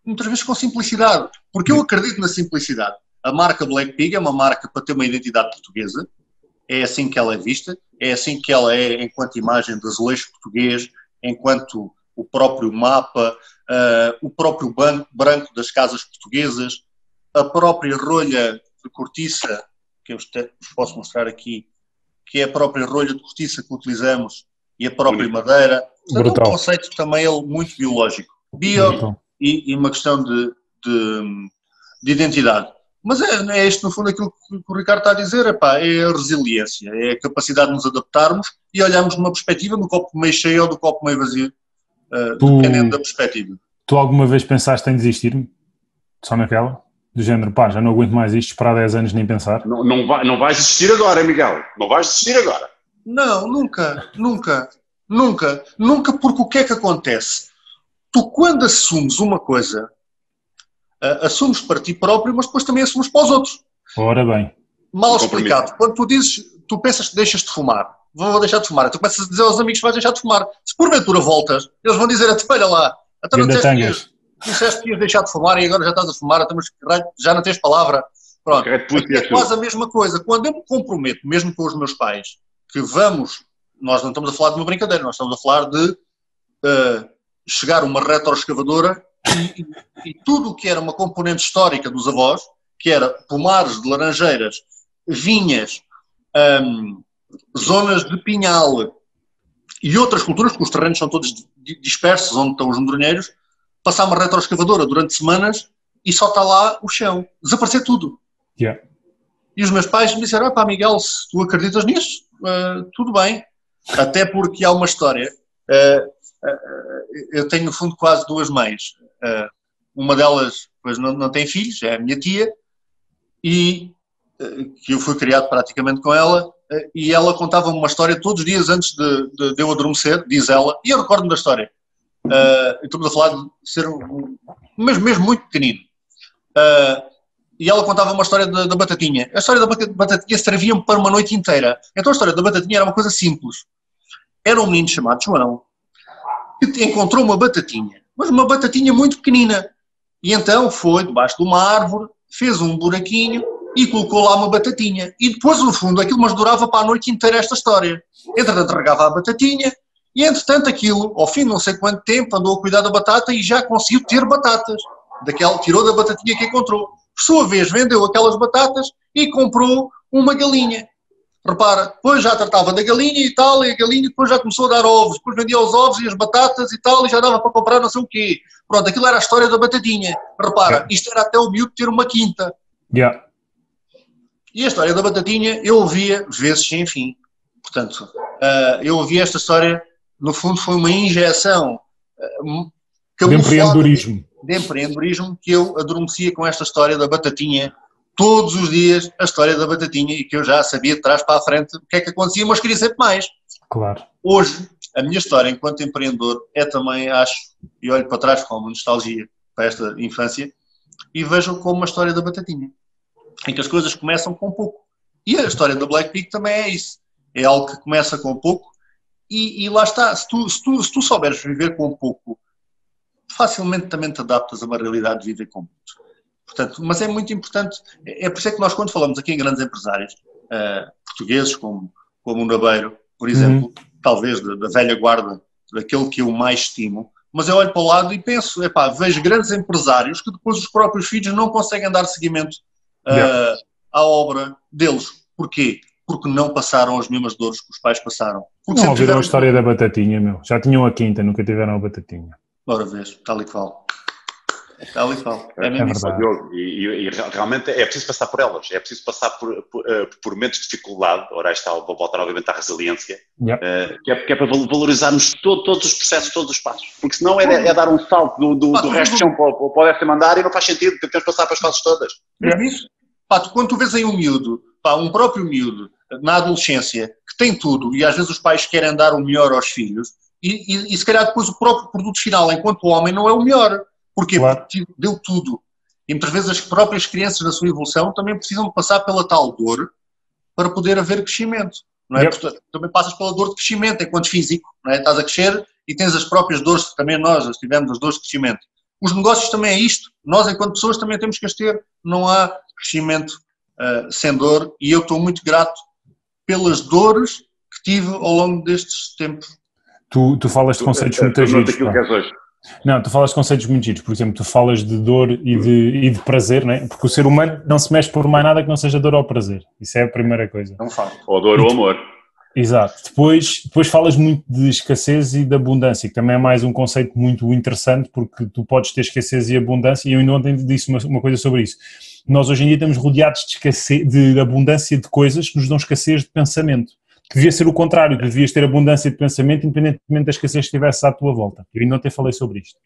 muitas vezes com simplicidade, porque eu acredito na simplicidade. A marca Black Pig é uma marca para ter uma identidade portuguesa, é assim que ela é vista, é assim que ela é enquanto imagem de azulejo português, enquanto o próprio mapa, uh, o próprio banco branco das casas portuguesas, a própria rolha de cortiça que eu vos posso mostrar aqui, que é a própria rolha de cortiça que utilizamos e a própria madeira. Portanto, é um conceito também ele, muito biológico. Bio e, e, uma questão de, de, de identidade. Mas é, é este, no fundo, aquilo que o Ricardo está a dizer, epá, é a resiliência, é a capacidade de nos adaptarmos e olharmos numa perspectiva do copo meio cheio ou do copo meio vazio, uh, tu, dependendo da perspectiva. Tu alguma vez pensaste em desistir? Só naquela? Do género, pá, já não aguento mais isto, esperar 10 anos nem pensar? Não, não, vai, não vais desistir agora, Miguel. Não vais desistir agora. Não, nunca, nunca, nunca, nunca, porque o que é que acontece? Tu, quando assumes uma coisa, uh, assumes para ti próprio, mas depois também assumes para os outros. Ora bem. Mal explicado. Quando tu dizes, tu pensas que deixas de fumar, vou deixar de fumar, tu começas a dizer aos amigos que vais deixar de fumar. Se porventura voltas, eles vão dizer, olha lá, Então não disseste, disseste que ias deixar de fumar e agora já estás a fumar, então, já não tens palavra. Pronto, é, é quase a mesma coisa. Quando eu me comprometo, mesmo com os meus pais, que vamos, nós não estamos a falar de uma brincadeira, nós estamos a falar de uh, chegar uma retroescavadora e, e, e tudo o que era uma componente histórica dos avós, que era pomares de laranjeiras, vinhas, um, zonas de pinhal e outras culturas, porque os terrenos são todos dispersos, onde estão os medronheiros, passar uma retroescavadora durante semanas e só está lá o chão. Desaparecer tudo. Yeah. E os meus pais me disseram: ah, pá, Miguel, se tu acreditas nisso, uh, tudo bem. Até porque há uma história. Uh, uh, eu tenho, no fundo, quase duas mães. uma delas, pois, não, não tem filhos, é a minha tia, e que eu fui criado praticamente com ela, e ela contava-me uma história todos os dias antes de, de, de eu adormecer, diz ela, e eu recordo-me da história. Uh, estamos a falar de ser um, mesmo, muito pequenino. Uh, e ela contava uma história da, da batatinha. A história da batatinha servia-me para uma noite inteira. Então a história da batatinha era uma coisa simples. Era um menino chamado João que encontrou uma batatinha, mas uma batatinha muito pequenina. E então foi debaixo de uma árvore, fez um buraquinho e colocou lá uma batatinha. E depois, no fundo, aquilo mas durava para a noite inteira esta história. Entretanto, regava a batatinha e, entretanto, aquilo, ao fim de não sei quanto tempo, andou a cuidar da batata e já conseguiu ter batatas. Daquela, tirou da batatinha que encontrou por sua vez, vendeu aquelas batatas e comprou uma galinha. Repara, depois já tratava da galinha e tal, e a galinha depois já começou a dar ovos, depois vendia os ovos e as batatas e tal, e já dava para comprar não sei o quê. Pronto, aquilo era a história da batatinha. Repara, isto era até o miúdo ter uma quinta. Yeah. E a história da batatinha eu ouvia vezes sem fim. Portanto, uh, eu ouvi esta história, no fundo foi uma injeção uh, de empreendedorismo de empreendedorismo que eu adormecia com esta história da batatinha, todos os dias a história da batatinha e que eu já sabia de trás para a frente o que é que acontecia, mas queria sempre mais. Claro. Hoje, a minha história enquanto empreendedor é também, acho, e olho para trás com uma nostalgia para esta infância e vejo como uma história da batatinha, em que as coisas começam com pouco. E a história da Black Pig também é isso. É algo que começa com pouco e, e lá está. Se tu, se, tu, se tu souberes viver com pouco facilmente também te adaptas a uma realidade de viver com muito. Portanto, mas é muito importante, é por isso é que nós quando falamos aqui em grandes empresários, uh, portugueses como, como o Nabeiro, por exemplo, uhum. talvez da, da, velha guarda, daquele que eu mais estimo, mas eu olho para o lado e penso, epá, vejo grandes empresários que depois os próprios filhos não conseguem dar seguimento uh, yeah. à obra deles. Porquê? Porque não passaram as mesmas dores que os pais passaram. Porque não ouviram tiveram... a história da batatinha, meu. Já tinham a quinta, nunca tiveram a batatinha. Ora vês, tal e qual. Tal e qual. É, é mesmo é E, e, e, realmente é preciso passar por elas, é preciso passar por, por, uh, por momentos de dificuldade. Ora, aí está, vou voltar obviamente à resiliência, yep. uh, que, é, que, é, para valorizarmos todo, todos os processos, todos os passos. Porque senão é, é dar um salto do, do, do resto de chão para, para o mandar e não faz sentido, temos que passar para as fases todas. É isso. Pá, tu, quando tu vês aí um miúdo, pá, um próprio miúdo, na adolescência, que tem tudo, e às vezes os pais querem dar o melhor aos filhos, e, e, e, se calhar depois o próprio produto final, enquanto homem, não é o melhor. Porquê? Claro. Porque deu tudo. E muitas vezes as próprias crianças na sua evolução também precisam de passar pela tal dor para poder haver crescimento. Não é? Yep. Portanto, também passas pela dor de crescimento enquanto físico. Não é? Estás a crescer e tens as próprias dores, que também nós as tivemos, as dores de crescimento. Os negócios também é isto. Nós, enquanto pessoas, também temos que as ter. Não há crescimento uh, sem dor e eu estou muito grato pelas dores que tive ao longo destes tempos Tu, tu falas de conceitos tu, muito giros. Não, tu falas de conceitos muito giros. Por exemplo, tu falas de dor e de, e de prazer, não é? Porque o ser humano não se mexe por mais nada que não seja dor ou prazer. Isso é a primeira coisa. Não falo. Ou dor ou amor. Exato. Depois, depois falas muito de escassez e de abundância, que também é mais um conceito muito interessante, porque tu podes ter escassez e abundância, e eu ainda ontem disse uma, uma coisa sobre isso. Nós hoje em dia estamos rodeados de, escassez, de abundância de coisas que nos dão escassez de pensamento que devia ser o contrário, que devias ter abundância de pensamento independentemente da escassez que estivesse à tua volta. Eu ainda ontem falei sobre isto.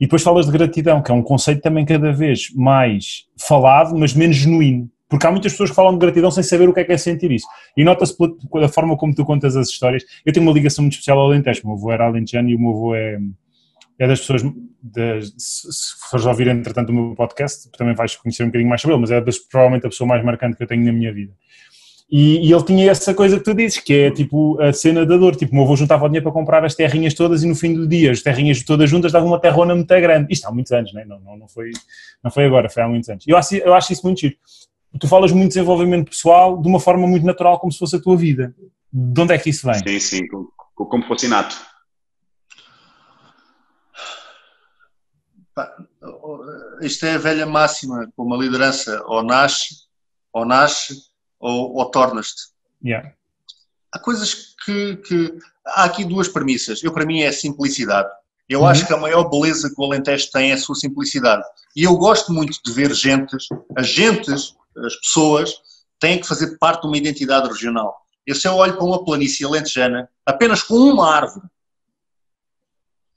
E depois falas de gratidão, que é um conceito também cada vez mais falado, mas menos genuíno. Porque há muitas pessoas que falam de gratidão sem saber o que é que é sentir isso. E nota-se pela forma como tu contas as histórias. Eu tenho uma ligação muito especial ao Alentejo. O meu avô era alentejano e o meu avô é, é das pessoas, das, se fores ouvir entretanto o meu podcast, também vais conhecer um bocadinho mais sobre ele, mas é das, provavelmente a pessoa mais marcante que eu tenho na minha vida. E, e, ele tinha essa coisa que tu dizes, que é tipo a cena da dor. Tipo, o meu avô juntava o dinheiro para comprar as terrinhas todas e no fim do dia as terrinhas todas juntas davam uma terrona muito grande. Isto há muitos anos, né? não, não, não, foi, não foi agora, foi há muitos anos. Eu acho, eu acho isso muito giro. Tu falas muito de desenvolvimento pessoal de uma forma muito natural, como se fosse a tua vida. De onde é que isso vem? Sim, sim, como, como fosse inato. Isto é a velha máxima, como a liderança ou nasce, ou nasce, ou, ou tornas-te. Yeah. Há coisas que, que, Há aqui duas premissas. Eu, para mim, é a simplicidade. Eu uhum. acho que a maior beleza que o Alentejo tem é a sua simplicidade. E eu gosto muito de ver gentes, as gentes, as pessoas, têm que fazer parte de uma identidade regional. Eu, se eu olho para uma planície alentejana, apenas com uma árvore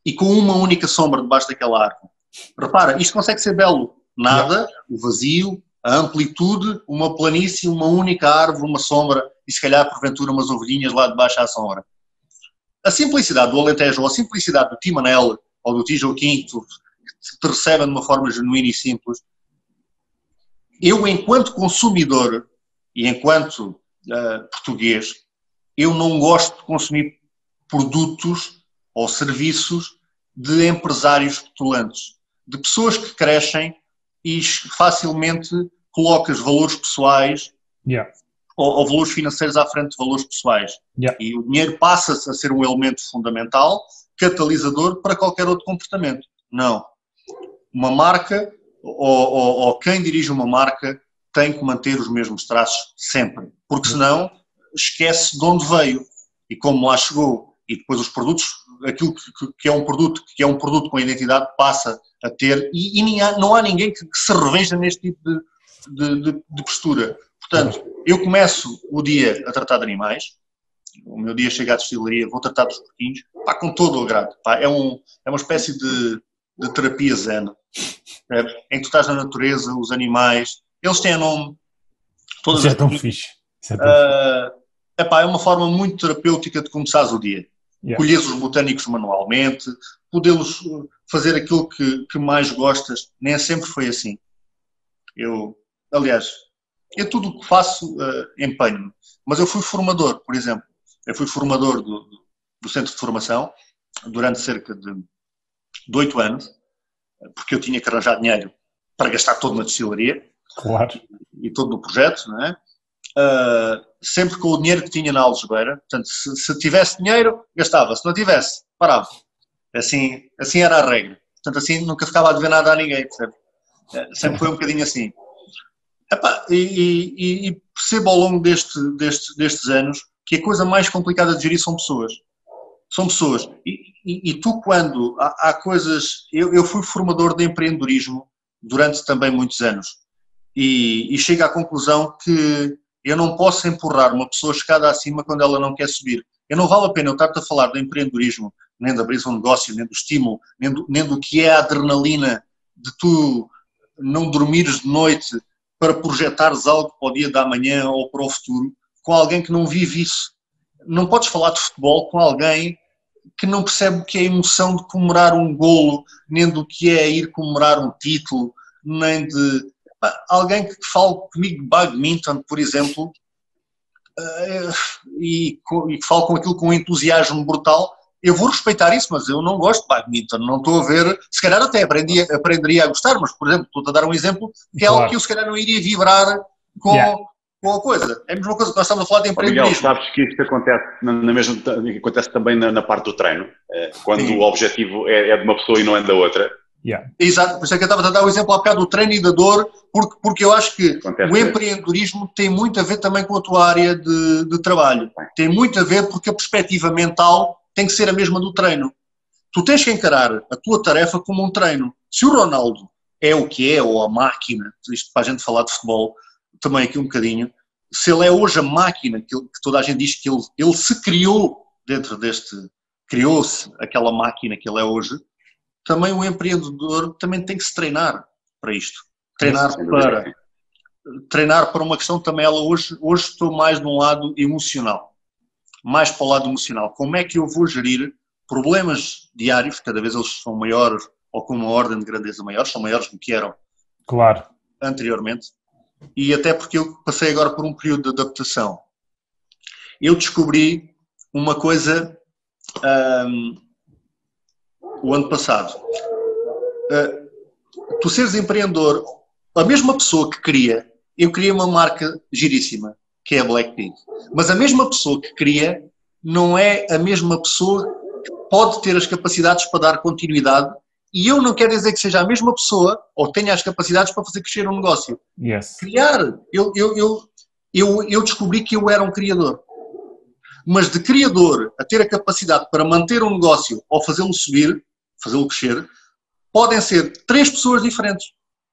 e com uma única sombra debaixo daquela árvore, repara, isto consegue ser belo. Nada, o vazio, a amplitude, uma planície, uma única árvore, uma sombra e se calhar porventura umas ovelhinhas lá debaixo à sombra. A simplicidade do Alentejo ou a simplicidade do Timanel ou do Tijoquim que te recebem de uma forma genuína e simples, eu enquanto consumidor e enquanto uh, português, eu não gosto de consumir produtos ou serviços de empresários petulantes, de pessoas que crescem e facilmente colocas valores pessoais yeah. ou, ou, valores financeiros à frente de valores pessoais. Yeah. E o dinheiro passa-se a ser um elemento fundamental, catalisador para qualquer outro comportamento. Não. Uma marca ou, ou, ou quem dirige uma marca tem que manter os mesmos traços sempre, porque senão esquece de onde veio e como lá chegou. E depois os produtos, aquilo que, que é um produto que é um produto com identidade passa a ter e, e há, não há ninguém que, que, se reveja neste tipo de, de, de, de, postura. Portanto, eu começo o dia a tratar de animais, o meu dia chega à destilaria, vou tratar dos porquinhos, pá, com todo o agrado. Pá, é, um, é uma espécie de, terapia zen, em que tu estás na natureza, os animais, eles têm nome. Todas Isso é tão fixe. Isso é, tão uh, epá, é uma forma muito terapêutica de começares o dia. Yeah. Colheres os botânicos manualmente, podê-los fazer aquilo que, que mais gostas, nem sempre foi assim. Eu, aliás, eu tudo o que faço uh, empenho-me, mas eu fui formador, por exemplo. Eu fui formador do, do centro de formação durante cerca de oito anos, porque eu tinha que arranjar dinheiro para gastar todo na destilaria. Claro. E todo no projeto, não é? Uh, sempre com o dinheiro que tinha na algebeira. Portanto, se, se, tivesse dinheiro, gastava. Se não tivesse, parava. Assim, assim era a regra. Portanto, assim nunca ficava a dever nada a ninguém, percebe? Uh, sempre foi um bocadinho assim. Epá, e, e, e, percebo ao longo deste, deste, destes anos que a coisa mais complicada de gerir são pessoas. São pessoas. E, e, e tu, quando há, há coisas. Eu, eu, fui formador de empreendedorismo durante também muitos anos. E, e chego à conclusão que eu não posso empurrar uma pessoa escada acima quando ela não quer subir. Eu não vale a pena eu estar-te a falar do empreendedorismo, nem da abrir um negócio, nem do estímulo, nem do, nem do que é a adrenalina de tu não dormires de noite para projetares algo para o dia da manhã ou para o futuro, com alguém que não vive isso. Não podes falar de futebol com alguém que não percebe o que é a emoção de comemorar um golo, nem do que é ir comemorar um título, nem de alguém que fale comigo de badminton, por exemplo, eh, e, que fale com aquilo com um entusiasmo brutal, eu vou respeitar isso, mas eu não gosto de badminton, não estou a ver, se calhar até aprendi, aprenderia a gostar, mas por exemplo, estou-te a dar um exemplo que é claro. algo que eu se calhar não iria vibrar com, yeah. Com a coisa. É a mesma coisa que nós estamos a falar de empreendedorismo. Miguel, sabes que isto acontece, na, mesma, acontece também na, na parte do treino, eh, quando Sim. o objetivo é, é de uma pessoa e não é da outra. Yeah. Exato, por isso é que eu estava a dar o exemplo há bocado do treino e da dor, porque, porque eu acho que Acontece o empreendedorismo tem muito a ver também com a tua área de, de trabalho. Tem muito a ver porque a perspectiva mental tem que ser a mesma do treino. Tu tens que encarar a tua tarefa como um treino. Se o Ronaldo é o que é, ou a máquina, isto para a gente falar de futebol, também aqui um bocadinho, se ele é hoje a máquina que, que toda a gente diz que ele, ele se criou dentro deste, criou-se aquela máquina que ele é hoje, também o empreendedor também tem que se treinar para isto. Treinar para treinar para uma questão também ela hoje hoje estou mais de um lado emocional. Mais para o lado emocional. Como é que eu vou gerir problemas diários, cada vez eles são maiores ou com uma ordem de grandeza maior, são maiores do que eram claro. anteriormente. E até porque eu passei agora por um período de adaptação eu descobri uma coisa um, o ano passado. Uh, tu seres empreendedor, a mesma pessoa que cria, eu criei uma marca giríssima, que é a Blackpink, mas a mesma pessoa que cria não é a mesma pessoa que pode ter as capacidades para dar continuidade e eu não quero dizer que seja a mesma pessoa ou tenha as capacidades para fazer crescer um negócio. Yes. Criar. Eu, eu, eu, eu, eu descobri que eu era um criador. Mas de criador a ter a capacidade para manter um negócio ou fazê-lo subir, fazê-lo crescer, podem ser três pessoas diferentes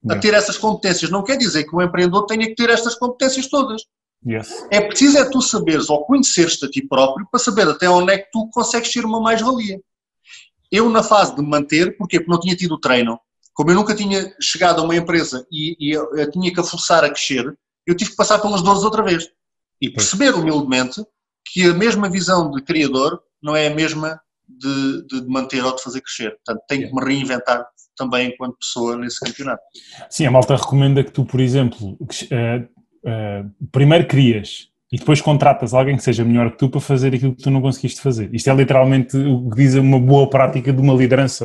a ter essas competências. Não quer dizer que o empreendedor tenha que ter estas competências todas. Yes. É preciso é tu saberes ou conheceres-te a ti próprio para saber até onde é que tu consegues ser uma mais-valia. Eu, na fase de manter, porquê? Porque não tinha tido treino, como eu nunca tinha chegado a uma empresa e, e tinha que a forçar a crescer, eu tive que passar pelas dores outra vez. E perceber humildemente que a mesma visão de criador não é a mesma de, de manter ou de fazer crescer. Portanto, tenho que me reinventar também enquanto pessoa nesse campeonato. Sim, a malta recomenda que tu, por exemplo, uh, uh, primeiro crias e depois contratas alguém que seja melhor que tu para fazer aquilo que tu não conseguiste fazer. Isto é literalmente o que diz uma boa prática de uma liderança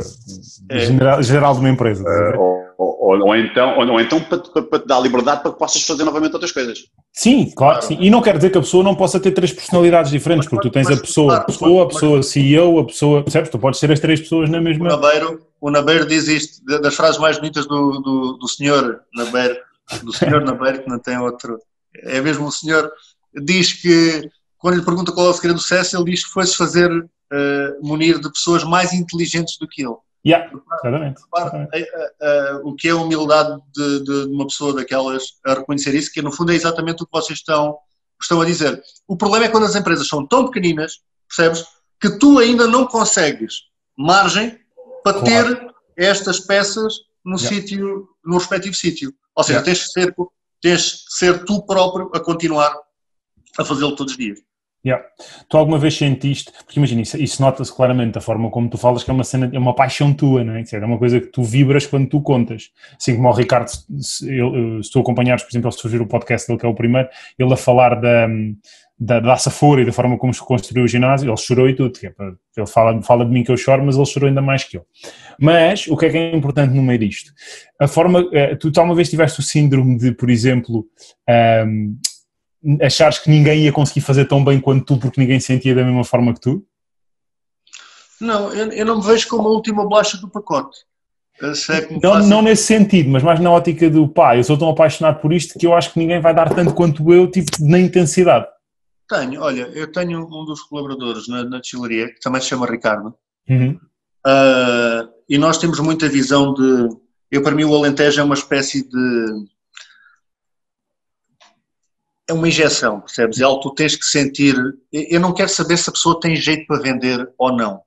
é. geral, geral, de uma empresa. Uh, ou, ou, ou, então, ou, ou então para, para, para, te dar liberdade para que possas fazer novamente outras coisas. Sim, claro, claro. Sim. E não quer dizer que a pessoa não possa ter três personalidades diferentes, porque tu tens mas, a pessoa claro, pessoa, a pessoa CEO, a pessoa. Percebes? Tu podes ser as três pessoas na mesma. O Nabeiro, o Nabeiro diz isto, das frases mais bonitas do, do, do senhor Nabeiro, do senhor Nabeiro, que não tem outro. É mesmo o senhor diz que, quando lhe pergunta qual é o segredo do sucesso, ele diz que foi-se fazer uh, munir de pessoas mais inteligentes do que ele. Yeah, exatamente. Uh, uh, o que é a humildade de, de, uma pessoa daquelas a reconhecer isso, que no fundo é exatamente o que vocês estão, estão a dizer. O problema é quando as empresas são tão pequeninas, percebes, que tu ainda não consegues margem para claro. ter estas peças no yeah. sítio, no respectivo sítio. Ou seja, yeah. tens, que ser, tens que ser tu próprio a continuar a fazê-lo todos os dias. Yeah. Tu alguma vez sentiste, porque imagina, isso, isso nota-se claramente da forma como tu falas, que é uma cena, é uma paixão tua, não é? É uma coisa que tu vibras quando tu contas. Assim como o Ricardo, se, eu, se tu acompanhares, por exemplo, ao surgir o podcast dele, que é o primeiro, ele a falar da, da, da Safora e da forma como se construiu o ginásio, ele chorou e tudo. É ele fala, fala de mim que eu choro, mas ele chorou ainda mais que eu. Mas o que é que é importante no meio disto? A forma, eh, tu alguma vez tiveste o síndrome de, por exemplo, um, achares que ninguém ia conseguir fazer tão bem quanto tu porque ninguém sentia da mesma forma que tu? Não, eu, eu não me vejo como a última bolacha do pacote. É não, não nesse sentido, mas mais na ótica do pá, eu sou tão apaixonado por isto que eu acho que ninguém vai dar tanto quanto eu, tipo, na intensidade. Tenho, olha, eu tenho um dos colaboradores na, na destilaria, que também se chama Ricardo, uhum. uh, e nós temos muita visão de, eu para mim o Alentejo é uma espécie de é uma injeção, percebes? É algo que tu tens que sentir. Eu não quero saber se a pessoa tem jeito para vender ou não.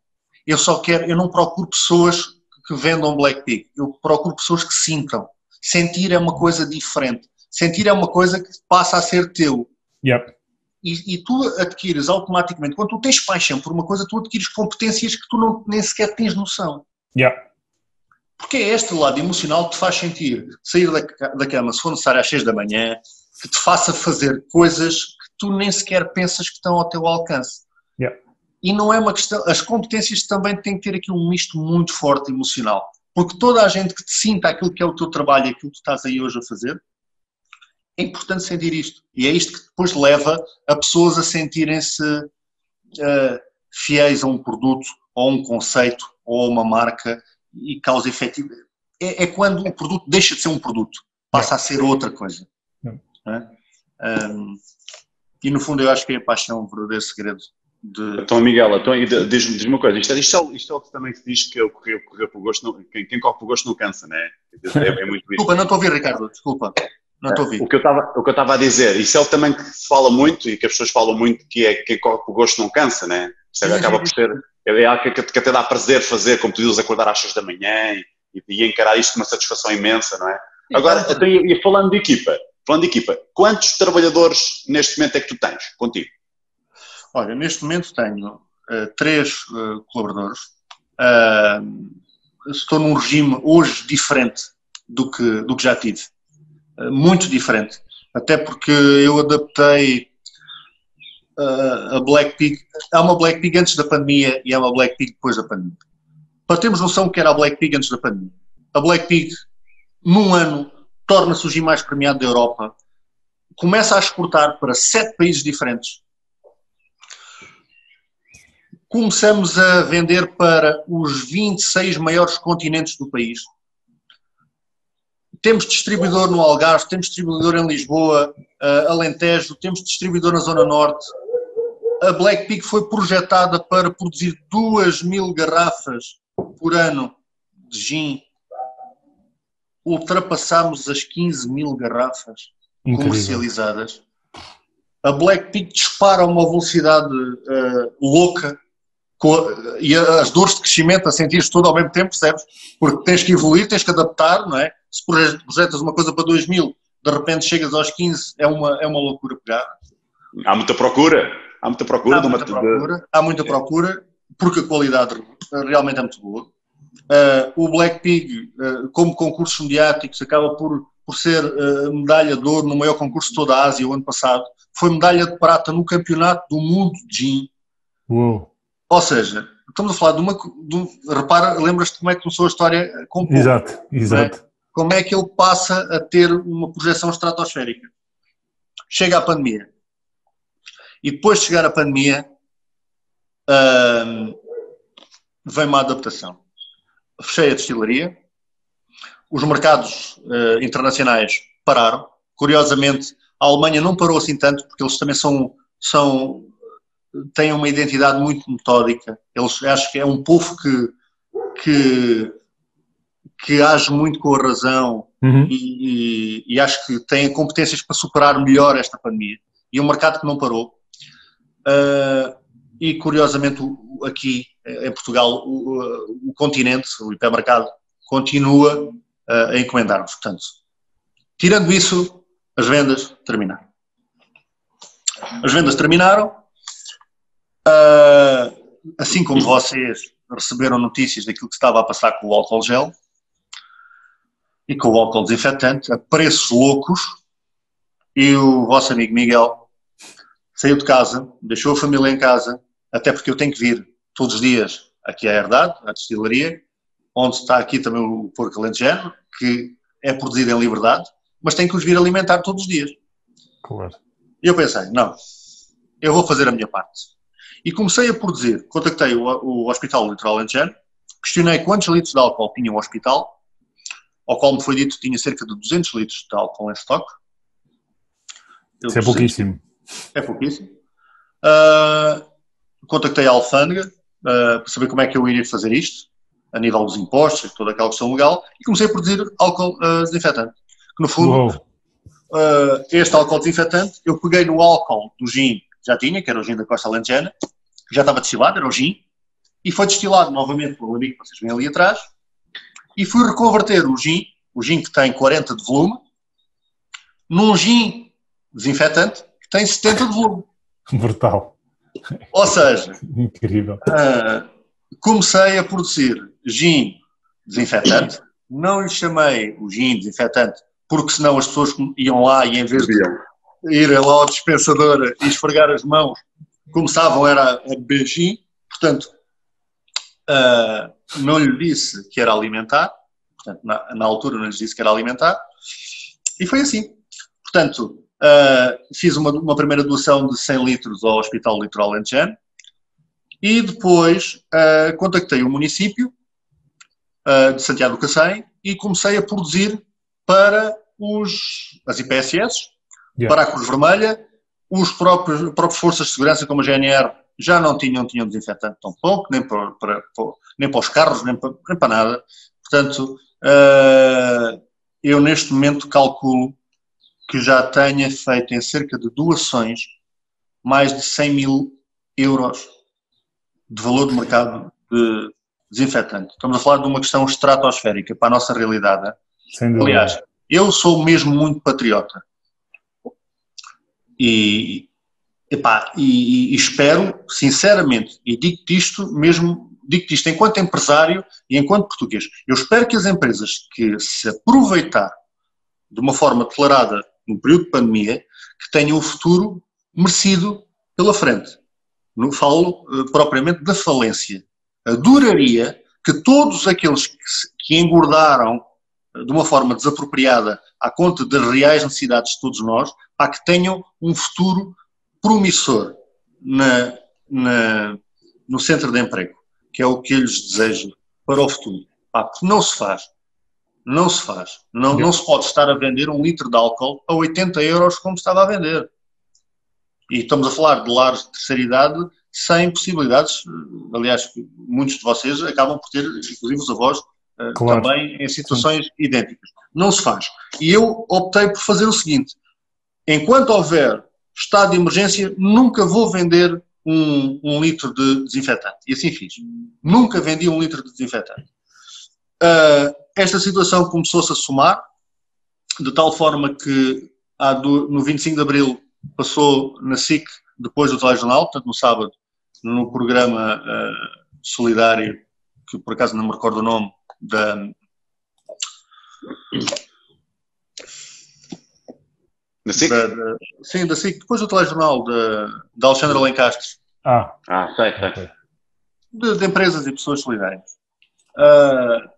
Eu só quero, eu não procuro pessoas que vendam Black Pig, eu procuro pessoas que sintam. Sentir é uma coisa diferente. Sentir é uma coisa que passa a ser teu. Yep. E, e, tu adquires automaticamente, quando tu tens paixão por uma coisa, tu adquires competências que tu não, nem sequer tens noção. Yeah. Porque é este lado emocional que te faz sentir sair da, da cama, se for necessário às 6 da manhã, que te faça fazer coisas que tu nem sequer pensas que estão ao teu alcance. Yeah. E não é uma questão. As competências também têm que ter aqui um misto muito forte emocional. Porque toda a gente que te sinta aquilo que é o teu trabalho e aquilo que estás aí hoje a fazer, é importante sentir isto. E é isto que depois leva a pessoas a sentirem-se uh, fiéis a um produto, ou a um conceito, ou a uma marca e causa efetiva. É, é quando o produto deixa de ser um produto, passa a ser outra coisa. Né? Um, e no fundo eu acho que é a paixão, o verdadeiro segredo. De... Então, Miguel, então, diz-me diz uma coisa, isto é, isto, é, isto é o que também se diz que é o correr, correr por gosto, não, quem, quem corre por gosto não cansa, não é? É, é muito Desculpa, não estou a ouvir, Ricardo, desculpa. Não estou a ouvir. O que eu estava, que eu a dizer, isso é o também que se fala muito e que as pessoas falam muito, que é quem corre por gosto não cansa, não é? Isso é, acaba por ser, é algo que, que, até dá prazer fazer, como tu dizes, acordar às 6 da manhã e, e encarar isto com uma satisfação imensa, não é? Agora, então, e falando de equipa, Falando de equipa, quantos trabalhadores neste momento é que tu tens contigo? Olha, neste momento tenho uh, três uh, colaboradores. Uh, estou num regime hoje diferente do que, do que já tive. muito diferente. Até porque eu adaptei a Black Pig, há uma Black Pig antes da pandemia e há uma Black Pig depois da pandemia. Para termos noção do que era a Black Pig antes da pandemia. A Black Pig, num ano, torna-se o gin mais premiado da Europa, começa a exportar para sete países diferentes. Começamos a vender para os 26 maiores continentes do país. Temos distribuidor no Algarve, temos distribuidor em Lisboa, uh, Alentejo, temos distribuidor na Zona Norte. A Black Pig foi projetada para produzir 2 mil garrafas por ano de gin. Ultrapassámos as 15 mil garrafas Incrível. comercializadas. A Black Pig dispara a uma velocidade uh, louca e as dores de crescimento a sentir tudo ao mesmo tempo, percebes? Porque tens que evoluir, tens que adaptar, não é? Se projetas uma coisa para 2000, de repente chegas aos 15, é uma, é uma loucura pegar. Há muita procura, há muita procura. Há muita, procura, há muita procura, porque a qualidade realmente é muito boa. Uh, o Black Pig, uh, como concursos mediáticos, acaba por, por ser uh, medalha de ouro no maior concurso de toda a Ásia o ano passado. Foi medalha de prata no Campeonato do Mundo de Gin. Uou. Ou seja, estamos a falar de uma. De, repara, lembras-te como é que começou a história com o Exato, exato. É? Como é que ele passa a ter uma projeção estratosférica? Chega a pandemia. E depois de chegar a pandemia, vem uma adaptação. Fechei a destilaria, os mercados uh, internacionais pararam. Curiosamente, a Alemanha não parou assim tanto, porque eles também são, são têm uma identidade muito metódica. Eles acho que é um povo que, que, que age muito com a razão uhum. e, e, e, acho que tem competências para superar melhor esta pandemia. E um mercado que não parou. Uh, e curiosamente aqui em Portugal o, o continente, o hipermercado, continua uh, a encomendar-nos. Portanto, tirando isso, as vendas terminaram. As vendas terminaram Uh, assim como vocês receberam notícias daquilo que estava a passar com o álcool gel e com o álcool desinfetante, a preços loucos, e o vosso amigo Miguel saiu de casa, deixou a família em casa, até porque eu tenho que vir todos os dias aqui à Herdade, à destilaria, onde está aqui também o porco alentejano, que é produzido em liberdade, mas tenho que os vir alimentar todos os dias. Claro. E eu pensei, não, eu vou fazer a minha parte. E comecei a produzir. Contactei o, o Hospital Litoral Alentejano, questionei quantos litros de álcool tinha o hospital, ao qual me foi dito que tinha cerca de 200 litros de álcool em estoque. Isso é pouquíssimo. É pouquíssimo. Uh, contactei a alfândega uh, para saber como é que eu iria fazer isto, a nível dos impostos, toda aquela questão legal, e comecei a produzir álcool uh, desinfetante. Que no fundo, este álcool desinfetante, eu peguei no álcool do gin que já tinha, que era o gin da Costa Alentejana, já estava destilado, era o gin, e foi destilado novamente pelo amigo que vocês veem ali atrás, e fui reconverter o gin, o gin que tem 40 de volume, num gin desinfetante que tem 70 de volume. Brutal. Ou seja, incrível. Uh, comecei a produzir gin desinfetante, não lhe chamei o gin desinfetante porque senão as pessoas iam lá e em vez de irem lá ao dispensador e esfregar as mãos começavam era a beijinho, portanto, uh, não lhe disse que era alimentar, portanto, na, na, altura não lhe disse que era alimentar, e foi assim. Portanto, uh, fiz uma, uma, primeira doação de 100 litros ao Hospital Litoral Lentejano, e depois uh, contactei o município de Santiago do Cacém e comecei a produzir para os, as IPSS, yeah. para a Cruz Vermelha os próprios, próprias forças de segurança, como a GNR, já não tinham, tinham desinfetante tão pouco, nem para, para, para, nem para os carros, nem para, nem para nada. Portanto, uh, eu neste momento calculo que já tenha feito em cerca de doações mais de 100 mil euros de valor de mercado de desinfetante. Estamos a falar de uma questão estratosférica para a nossa realidade. Aliás, eu sou mesmo muito patriota. E, epá, e, e espero, sinceramente, e digo-te isto mesmo, digo-te isto enquanto empresário e enquanto português, eu espero que as empresas que se aproveitar de uma forma declarada no período de pandemia, que tenham o futuro merecido pela frente. No, falo uh, propriamente da falência. Adoraria que todos aqueles que, que engordaram de uma forma desapropriada à conta das reais necessidades de todos nós, para que tenham um futuro promissor na, na, no centro de emprego, que é o que eu lhes desejo para o futuro. Pá, porque não se faz. Não se faz. Não, não se pode estar a vender um litro de álcool a 80 euros como estava a vender. E estamos a falar de lares de terceira idade sem possibilidades. Aliás, muitos de vocês acabam por ter, inclusive os avós, eh, claro. também em situações Sim. idênticas. Não se faz. E eu optei por fazer o seguinte: enquanto houver estado de emergência, nunca vou vender um, um litro de desinfetante. E assim fiz. Nunca vendi um litro de desinfetante. Uh, esta situação começou-se a somar, de tal forma que do, no 25 de Abril passou na SIC, depois do telejornal, portanto no sábado, no programa uh, solidário, que por acaso não me recordo o nome, da, da SIC? Da, da, sim, da SIC, depois do telejornal da, da Alexandra Lencastre. Ah, ah sei, sei. De, de empresas e pessoas solidárias. Uh,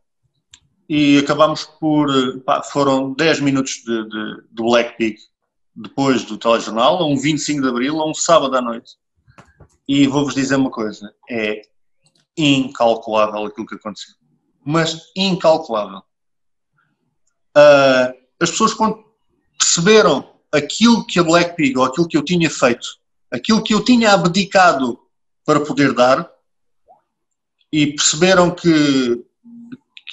e acabámos por. Pá, foram 10 minutos de, de, de Black Pig depois do telejornal, a um 25 de Abril, a um sábado à noite. E vou-vos dizer uma coisa: é incalculável aquilo que aconteceu. Mas incalculável. Uh, as pessoas, quando perceberam aquilo que a Black Pig, ou aquilo que eu tinha feito, aquilo que eu tinha abdicado para poder dar, e perceberam que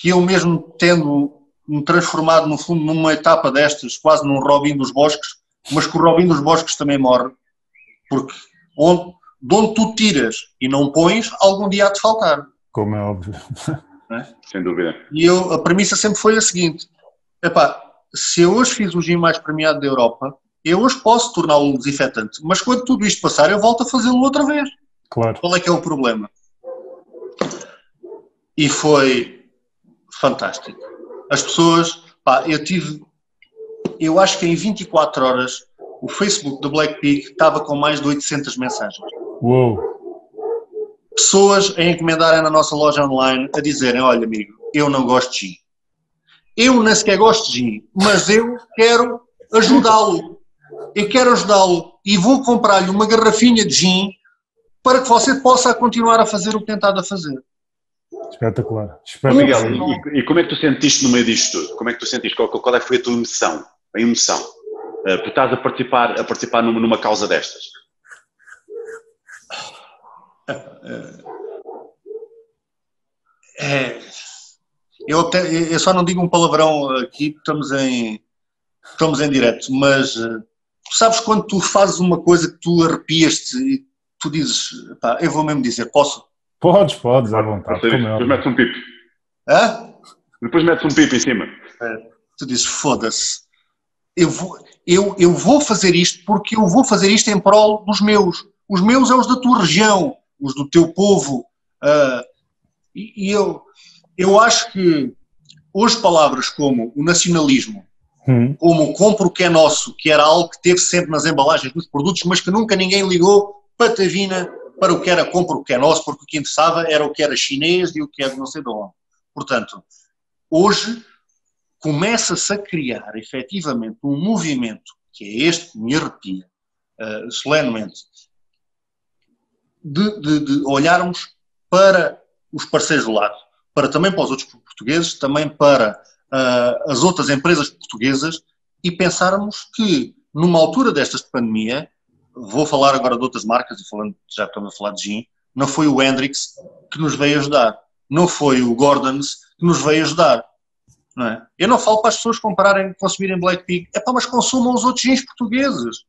que eu mesmo tendo me transformado no fundo numa etapa destas, quase num Robin dos Bosques, mas que o Robin dos Bosques também morre, porque onde, de onde tu tiras e não pões, algum dia há de faltar. Como é óbvio. [LAUGHS] É? Sem dúvida. E eu, a premissa sempre foi a seguinte, epá, se eu hoje fiz o gin mais premiado da Europa, eu hoje posso torná-lo desinfetante, mas quando tudo isto passar eu volto a fazê-lo outra vez. Claro. Qual é que é o problema? E foi fantástico. As pessoas, pá, eu tive, eu acho que em 24 horas o Facebook do Black Pig estava com mais de 800 mensagens. Uou! Pessoas a encomendarem na nossa loja online a dizerem: Olha, amigo, eu não gosto de gin. Eu nem sequer gosto de gin, mas eu quero ajudá-lo. Eu quero ajudá-lo e vou comprar-lhe uma garrafinha de gin para que você possa continuar a fazer o que tentado a fazer. Espetacular. Espetacular. Miguel, e, e, como é que tu sentiste no meio disto tudo? Como é que tu sentiste? Qual, qual é que foi a tua emoção? A emoção? Uh, por estás a participar, a participar numa, numa causa destas? É, eu, até, eu só não digo um palavrão aqui, estamos em, estamos em direto, mas eh, sabes quando tu fazes uma coisa que tu arrepias-te e tu dizes, pá, eu vou mesmo dizer, posso? Podes, podes, à vontade. Depois metes um pipo. Hã? Depois metes um pipo em cima. É, tu dizes, foda-se. Eu vou, eu, eu vou fazer isto porque eu vou fazer isto em prol dos meus. Os meus é os da tua região, os do teu povo. Uh, e, e eu, eu acho que hoje palavras como o nacionalismo, hum. como compro o que é nosso, que era algo que teve sempre nas embalagens dos produtos, mas que nunca ninguém ligou patavina para o que era compra o que é nosso, porque o que interessava era o que era chinês e o que era não sei de onde. Portanto, hoje começa-se a criar efetivamente um movimento, que é este que me arrepia uh, solenemente, de, de, de, olharmos para os parceiros do lado, para também para os outros portugueses, também para uh, as outras empresas portuguesas e pensarmos que numa altura destas de pandemia vou falar agora de outras marcas, e falando, já estamos a falar de gin, não foi o Hendrix que nos veio ajudar, não foi o Gordons que nos veio ajudar. Não é? Eu não falo para as pessoas comprarem, consumirem Black Pig, é para mas consumam os outros gins portugueses.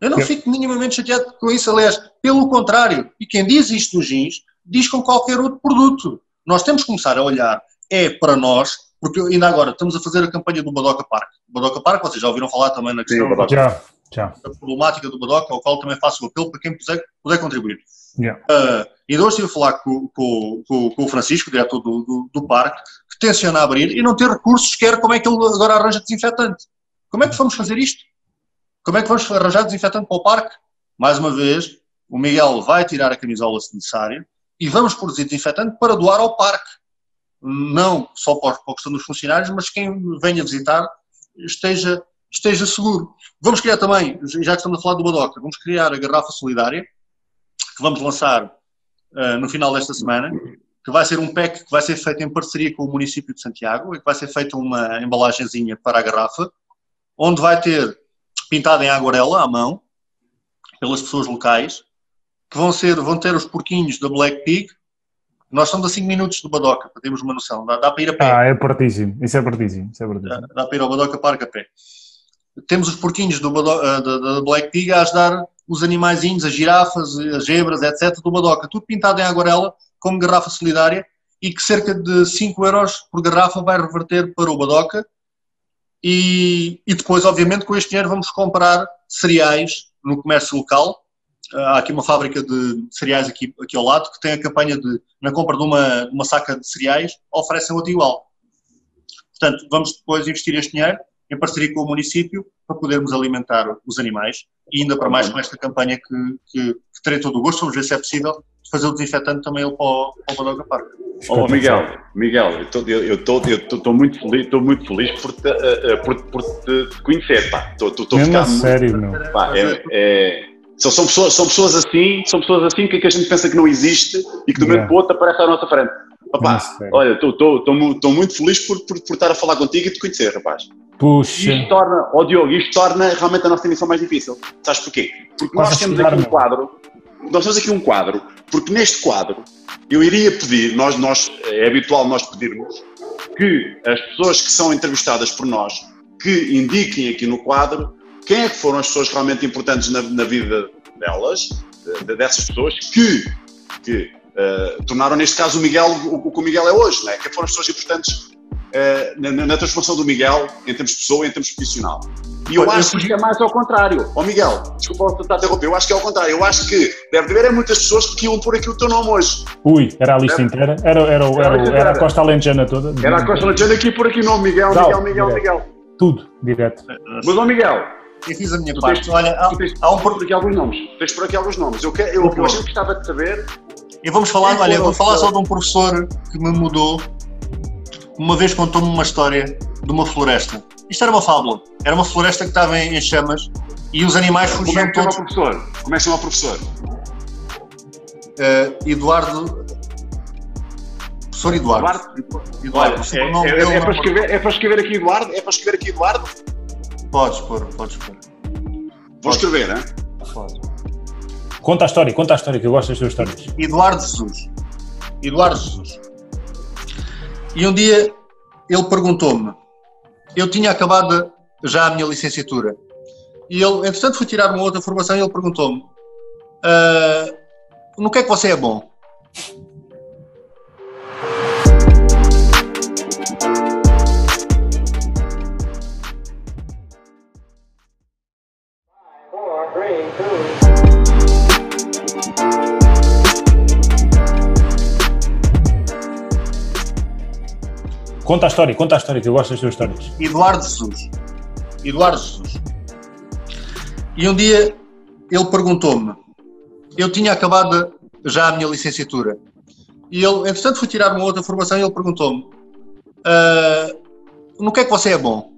Eu não fico minimamente chateado com isso, aliás, pelo contrário. E quem diz isto dos gins, diz com qualquer outro produto. Nós temos que começar a olhar, é para nós, porque ainda agora estamos a fazer a campanha do Badoca Park. Badoca Park, vocês já ouviram falar também na questão Sim, já. Já. a problemática do Badoca, ao qual também faço o apelo para quem puder, puder contribuir. Yeah. Uh, e hoje estive a falar com, com, com, com o Francisco, diretor do, do, do, parque, que tenciona abrir e não ter recursos sequer como é que ele agora arranja desinfetante. Como é que vamos fazer isto? Como é que vamos arranjar desinfetante para o parque? mais uma vez, o Miguel vai tirar a camisola se necessário e vamos produzir desinfetante para doar ao parque. Não só para a questão dos funcionários, mas quem venha visitar esteja, esteja seguro. Vamos criar também, já que estamos a falar do Badoca, vamos criar a garrafa solidária, que vamos lançar uh, no final desta semana, que vai ser um pack que vai ser feito em parceria com o município de Santiago e que vai ser feita uma embalagenzinha para a garrafa, onde vai ter pintado em aguarela à mão, pelas pessoas locais, que vão, ser, vão ter os porquinhos da Black Pig. Nós estamos a 5 minutos do Badoca, para termos uma noção. Dá, dá para ir a pé. Ah, é partíssimo. Isso é partíssimo. Isso é partíssimo. Dá, dá para ir ao Badoca Parque a pé. Temos os porquinhos eh, da, Black Pig a ajudar os animaizinhos, as girafas, as zebras, etc., do Badoca. Tudo pintado em aguarela, como garrafa solidária, e que cerca de 5 euros por garrafa vai reverter para o Badoca. E, e depois, obviamente, com este dinheiro vamos comprar cereais no comércio local. Há aqui uma fábrica de cereais aqui, aqui ao lado que tem a campanha de, na compra de uma, uma saca de cereais, oferecem outro igual. Portanto, vamos depois investir este dinheiro em parceria com o município para podermos alimentar os animais e ainda para mais com esta campanha que, que, que terei todo o gosto, vamos ver se é possível fazer o desinfetante também para o, para o Badoga Park. Oh, Miguel, Miguel, eu estou muito feliz, estou muito feliz por te, uh, por, por te conhecer, pá. Estou a ficar sério, muito, meu. Pá, é, é, são, são, pessoas, são pessoas assim, são pessoas assim que, que a gente pensa que não existe e que do momento para o outro aparece à nossa frente. Opa, olha, estou muito feliz por, por, por estar a falar contigo e te conhecer, rapaz. Puxa. Isto torna, oh Diogo, isto torna realmente a nossa emissão mais difícil. Sabes porquê? Porque nós temos aqui um quadro, nós temos aqui um quadro, porque neste quadro eu iria pedir, nós, nós, é habitual nós pedirmos, que as pessoas que são entrevistadas por nós, que indiquem aqui no quadro quem é que foram as pessoas realmente importantes na, na vida delas, de, dessas pessoas, que, que uh, tornaram neste caso o Miguel o, que o Miguel é hoje, né? que foram as pessoas importantes uh, na, na, transformação do Miguel em termos de pessoa e em termos profissional. E eu acho que é mais ao contrário. Ó oh, Miguel, desculpa estar a interromper, eu acho que é ao contrário. Eu acho que deve haver muitas pessoas que iam pôr aqui o teu nome hoje. Ui, era a lista inteira? Era, era, era, era, a Costa Alentejana toda? Era a Costa Alentejana aqui por aqui o nome Miguel, Miguel, Miguel, Miguel, Miguel. Tudo, direto. Mas, ó Miguel, eu fiz a minha tu parte. Tens, Olha, há, tens, há um por aqui alguns nomes. Tens por aqui alguns nomes. Eu, quero, eu, eu, eu gostava de saber. E vamos falar, olha, vou falar só de um professor que me mudou uma vez contou-me uma história de uma floresta. Isto era uma fábula. Era uma floresta que estava em, chamas e os animais fugiam Como é que todos. Como professor? Como é que chama o professor? Uh, Eduardo. Professor Eduardo. Eduardo. Eduardo. Olha, é, é, é, é, para escrever, é para escrever aqui Eduardo? É para escrever aqui Eduardo? Podes pôr, podes pôr. Vou escrever, né? Pode. Conta a história, conta a história, que eu gosto das tuas histórias. Eduardo Jesus. Eduardo Jesus. E um dia ele perguntou-me, eu tinha acabado já a minha licenciatura, e ele, entretanto, fui tirar uma outra formação e ele perguntou-me, uh, no que é que você é bom? Conta a história, conta a história, que eu gosto das tuas histórias. Eduardo Jesus. Eduardo Jesus. E um dia ele perguntou-me, eu tinha acabado já a minha licenciatura, e ele, entretanto, fui tirar uma outra formação e ele perguntou-me, uh, no que é que você é bom?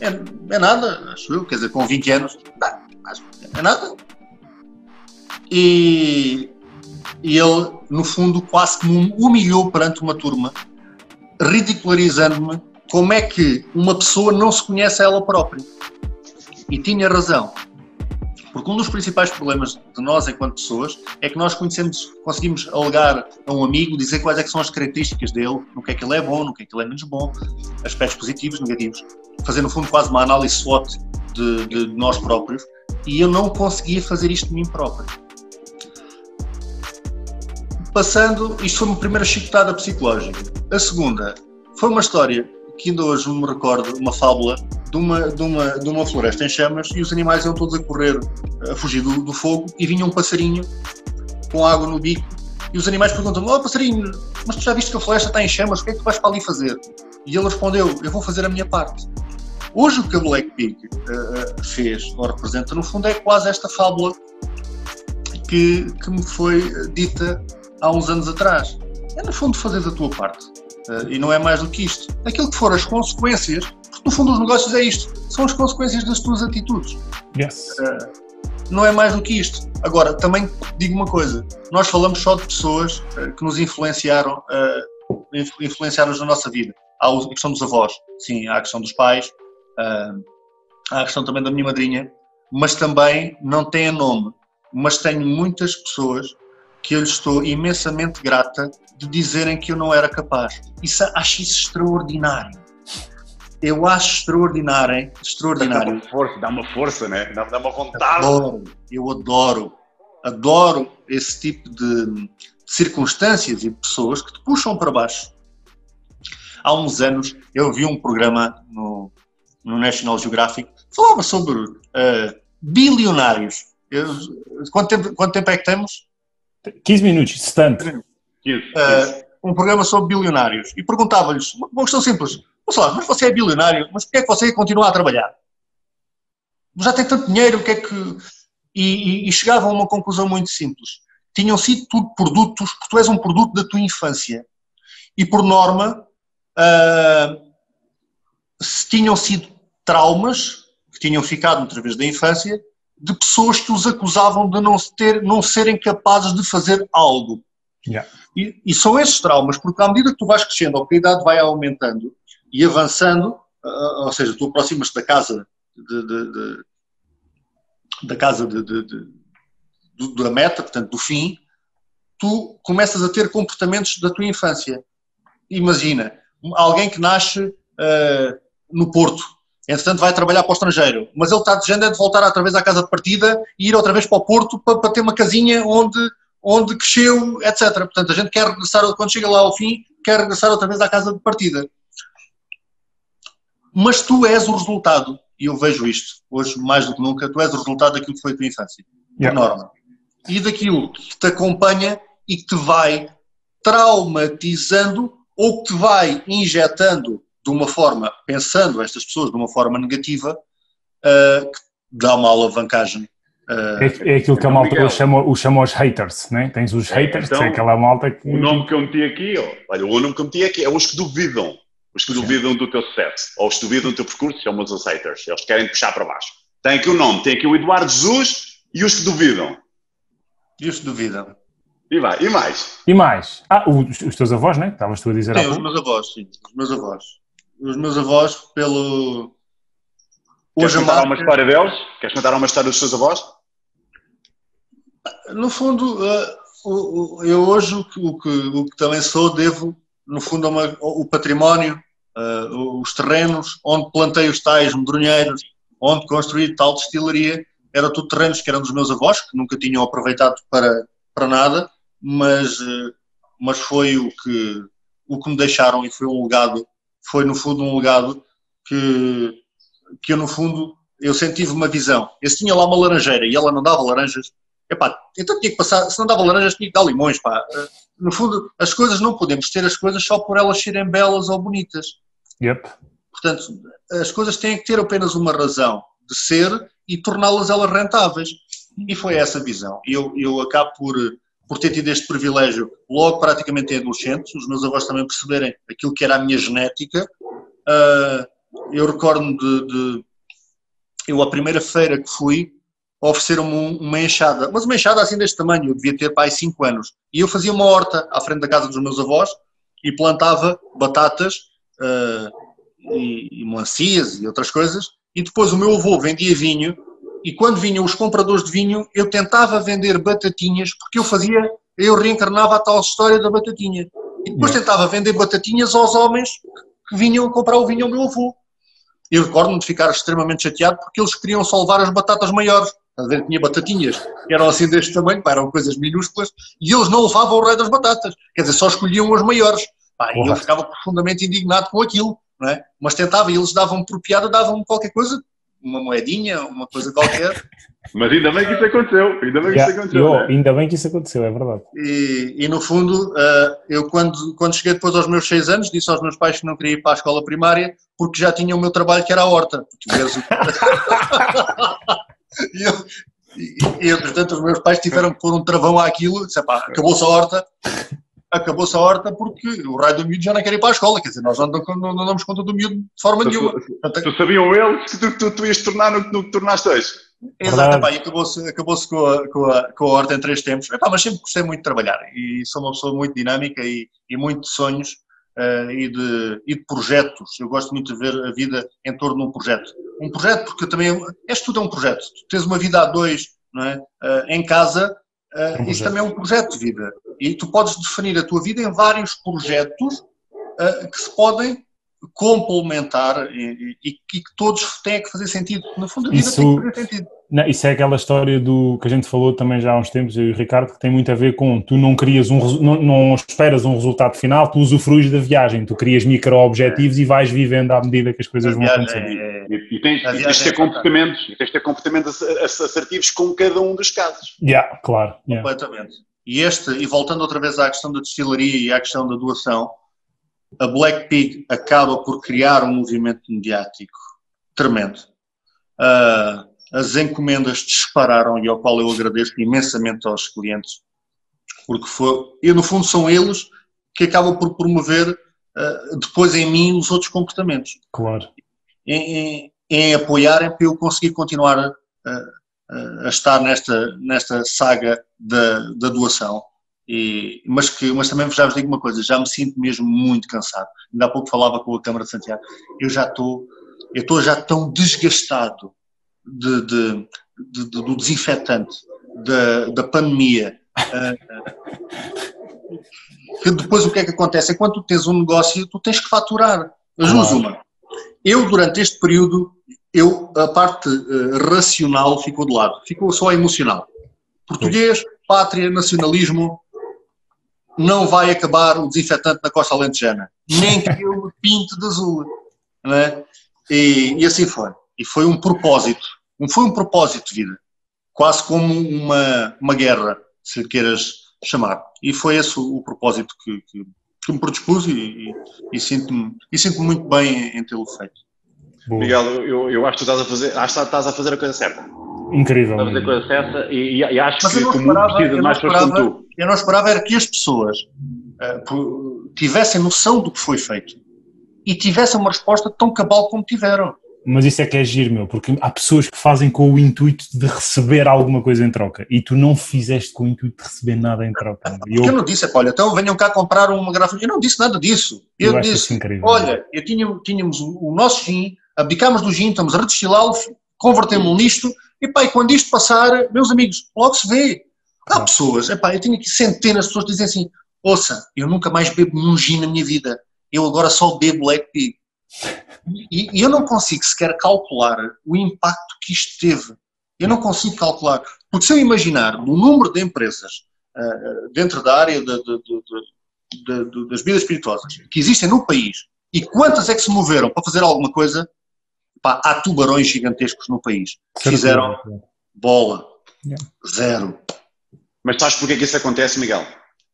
É, é, nada, acho eu, quer dizer, com 20 anos, é nada. E e ele, no fundo, quase que me humilhou perante uma turma, ridicularizando-me como é que uma pessoa não se conhece a ela própria. E tinha razão. Porque um dos principais problemas de nós, enquanto pessoas, é que nós conhecemos, conseguimos alegar a um amigo, dizer quais é são as características dele, no que é que ele é bom, no que é que ele é menos bom, aspectos positivos, negativos. Fazer, no fundo, quase uma análise SWOT de, de nós próprios. E eu não conseguia fazer isto de mim próprio passando, isto foi uma primeira chicotada psicológica. A segunda foi uma história que ainda hoje me recordo, uma fábula de uma, de uma, de uma floresta em chamas e os animais iam todos a correr, a fugir do, do fogo e vinha um passarinho com água no bico e os animais perguntam oh passarinho, mas tu já viste que a floresta está em chamas, o que é que tu vais para ali fazer? E ele respondeu, eu vou fazer a minha parte. Hoje o que a Black Pig uh, fez, ou representa, no fundo, é quase esta fábula que, que me foi dita há uns anos atrás. É, no fundo, fazer a tua parte. Uh, e não é mais do que isto. Aquilo que for as consequências, porque no fundo os negócios é isto, são as consequências das tuas atitudes. Yes. Uh, não é mais do que isto. Agora, também digo uma coisa: nós falamos só de pessoas uh, que nos influenciaram, influenciaram na nossa vida. Há a questão dos avós, sim, há a questão dos pais, há a questão também da minha madrinha, mas também não tem nome. Mas tenho muitas pessoas que eu lhe estou imensamente grata de dizerem que eu não era capaz. Isso, acho isso extraordinário. Eu acho extraordinário, extraordinário. Dá uma força, dá uma força, né? Dá, dá uma vontade. Adoro, eu adoro, adoro esse tipo de circunstâncias e pessoas que te puxam para baixo. Há uns anos eu vi um programa no, no National Geographic que falava sobre uh, bilionários. Eu, quanto, tempo, quanto tempo é que temos? 15 minutos, stante. Uh, um programa sobre bilionários e perguntava-lhes uma questão simples: mas você é bilionário, mas porquê é que você continua a trabalhar? Já tem tanto dinheiro, o que é que. E, e, e, chegavam a uma conclusão muito simples. Tinham sido tudo produtos, porque tu és um produto da tua infância. E por norma, uh, se tinham sido traumas que tinham ficado através da infância de pessoas que os acusavam de não, ter, não serem capazes de fazer algo. Yeah. E, e, são esses traumas, porque à medida que tu vais crescendo, ou que a idade vai aumentando e avançando, uh, ou seja, tu aproximas-te da casa de, de, de, da casa da meta, portanto, do fim, tu começas a ter comportamentos da tua infância. Imagina, alguém que nasce uh, no Porto, entretanto vai trabalhar para o estrangeiro, mas ele está desejando é de voltar outra vez à casa de partida e ir outra vez para o Porto para, para ter uma casinha onde, onde cresceu, etc. Portanto, a gente quer regressar, quando chega lá ao fim, quer regressar outra vez à casa de partida. Mas tu és o resultado, e eu vejo isto, hoje mais do que nunca, tu és o resultado daquilo que foi a tua infância, yeah. norma. E daquilo que te acompanha e que te vai traumatizando ou que te vai injetando de uma forma, pensando estas pessoas de uma forma negativa, uh, que dá uma alavancagem. Uh, é, é, aquilo que a malta os chama, os chama os haters, né? Tens os é, haters, então, é aquela malta que. O nome que eu meti aqui, ó, olha, o nome que eu meti aqui é os que duvidam. Os que Sim. duvidam do teu sucesso, ou os que duvidam do teu percurso, chamam os haters. Eles querem puxar para baixo. Tem aqui o nome, tem aqui o Eduardo Jesus e os que duvidam. E os que duvidam. E vai, e mais? E mais? Ah, os, os teus avós, né? Estavas tu a dizer Sim, os meus avós, sim. Os meus avós os meus avós pelo. Queres contar marca... uma história deles? Queres contar uma história dos teus avós? No fundo, uh, eu hoje o que, o, que, o que também sou, devo, no fundo, uma, o património, uh, os terrenos, onde plantei os tais medronheiros, onde construí tal destilaria, eram tudo terrenos que eram dos meus avós, que nunca tinham aproveitado para, para nada, mas, uh, mas foi o que, o que me deixaram e foi um legado foi no fundo um legado que, que eu no fundo, eu tive uma visão. Eu tinha lá uma laranjeira e ela não dava laranjas, epá, então tinha que passar, se não dava laranjas tinha que dar limões, pá. No fundo, as coisas não podemos ter as coisas só por elas serem belas ou bonitas. Yep. Portanto, as coisas têm que ter apenas uma razão de ser e torná-las elas rentáveis. E foi essa visão. Eu, eu acabo por por ter tido este privilégio logo praticamente em adolescente, os meus avós também perceberem aquilo que era a minha genética. Uh, eu recordo-me de, de, Eu, a primeira feira que fui, ofereceram-me uma enxada, mas uma enxada assim deste tamanho, eu devia ter pai 5 anos. E eu fazia uma horta à frente da casa dos meus avós e plantava batatas uh, e, e melancias e outras coisas. E depois o meu avô vendia vinho e quando vinham os compradores de vinho, eu tentava vender batatinhas, porque eu fazia, eu reencarnava a tal história da batatinha. E depois tentava vender batatinhas aos homens que vinham comprar o vinho ao meu avô. Eu recordo-me de ficar extremamente chateado porque eles queriam salvar as batatas maiores. A ver, tinha batatinhas que eram assim deste tamanho, eram coisas minúsculas, e eles não levavam o rei das batatas. Quer dizer, só escolhiam as maiores. Pá, e eu ficava profundamente indignado com aquilo, não é? Mas tentava, e eles davam-me por piada, davam-me qualquer coisa uma moedinha, uma coisa qualquer. [LAUGHS] Mas ainda bem que isso aconteceu, ainda bem que yeah, isso aconteceu. Eu, né? Ainda bem que isso aconteceu, é verdade. E, e no fundo, uh, eu quando, quando cheguei depois aos meus seis anos, disse aos meus pais que não queria ir para a escola primária porque já tinha o meu trabalho que era a horta. [LAUGHS] e, eu, e, e, portanto, os meus pais tiveram que pôr um travão àquilo, disse, acabou-se a horta, acabou-se a horta porque o raio do miúdo já não quer ir para a escola, quer dizer, nós não, não, não damos conta do miúdo de forma nenhuma. Tu, tu sabiam eles que tu, tu, tu ias tornar no, no que tornaste hoje? Exato, epá, e acabou-se acabou com, a, com, a, com a horta em três tempos, epá, mas sempre gostei muito de trabalhar e sou uma pessoa muito dinâmica e, e muito de sonhos uh, e, de, e de projetos. Eu gosto muito de ver a vida em torno de um projeto. Um projeto, porque também és tudo é um projeto. Tu tens uma vida a dois, não é? Uh, em casa, uh, um isso também é um projeto de vida. E tu podes definir a tua vida em vários projetos uh, que se podem complementar e, e, e, que todos têm que fazer sentido. No fundo, a vida isso, tem que fazer sentido. Não, isso é aquela história do que a gente falou também já há uns tempos, eu e o Ricardo, que tem muito a ver com tu não crias um não, não esperas um resultado final, tu usufruis da viagem, tu crias micro-objetivos é. e vais vivendo à medida que as coisas a vão acontecendo. É, e, e, tens, e tens de ter é comportamentos, tens de ter comportamentos assertivos com cada um dos casos. Yeah, claro. Yeah. Completamente. E este, e voltando outra vez à questão da destilaria e à questão da doação, a Black Pig acaba por criar um movimento mediático tremendo. Uh, as encomendas dispararam e ao qual eu agradeço imensamente aos clientes, porque foi, e no fundo são eles que acabam por promover uh, depois em mim os outros comportamentos. Claro. Em, em, em apoiarem para eu conseguir continuar a, a, a estar nesta, nesta saga da, da doação. E, mas, que, mas também já vos digo uma coisa, já me sinto mesmo muito cansado. Ainda há pouco falava com a Câmara de Santiago, eu já estou, eu estou já tão desgastado de, de, de, do desinfetante, da, da pandemia, uh, que depois o que é que acontece? É quando tu tens um negócio, tu tens que faturar. As duas uma. Eu, durante este período, eu, a parte uh, racional ficou de lado, ficou só emocional. Português, pátria, nacionalismo, não vai acabar o desinfetante na costa alentejana. Nem que eu me pinte de azul. É? e, e assim foi. E foi um propósito. Foi um propósito de vida. Quase como uma, uma guerra, se queiras chamar. E foi esse o, o propósito que, que, que, me predispus e, e, e sinto-me sinto muito bem em, em tê-lo feito. Boa. Miguel, eu, eu acho que tu estás a fazer, acho que estás a fazer a coisa certa. Incrível. A fazer a coisa certa e, e acho Mas que o mundo precisa de mais pessoas como tu. Eu não esperava era que as pessoas uh, tivessem noção do que foi feito e tivessem uma resposta tão cabal como tiveram. Mas isso é que é giro, meu, porque há pessoas que fazem com o intuito de receber alguma coisa em troca e tu não fizeste com o intuito de receber nada em troca. Eu, eu não disse, olha, então venham cá comprar uma garrafa. Eu não disse nada disso. Eu, eu disse, olha, eu tinha, tínhamos o nosso gin, abdicámos do gin, estamos a redestilá-lo, convertemos-lo nisto, e pá, e quando isto passar, meus amigos, logo se vê. Há pessoas, epá, eu tenho aqui centenas de pessoas que dizem assim, ouça, eu nunca mais bebo nenhum gin na minha vida, eu agora só bebo Black Pig. E, e eu não consigo sequer calcular o impacto que isto teve. Eu não consigo calcular. Porque se eu imaginar o número de empresas uh, dentro da área de, de, de, das vidas espirituosas que existem no país e quantas é que se moveram para fazer alguma coisa, pá, há tubarões gigantescos no país que fizeram bola. Zero. Mas sabes porquê que isso acontece, Miguel?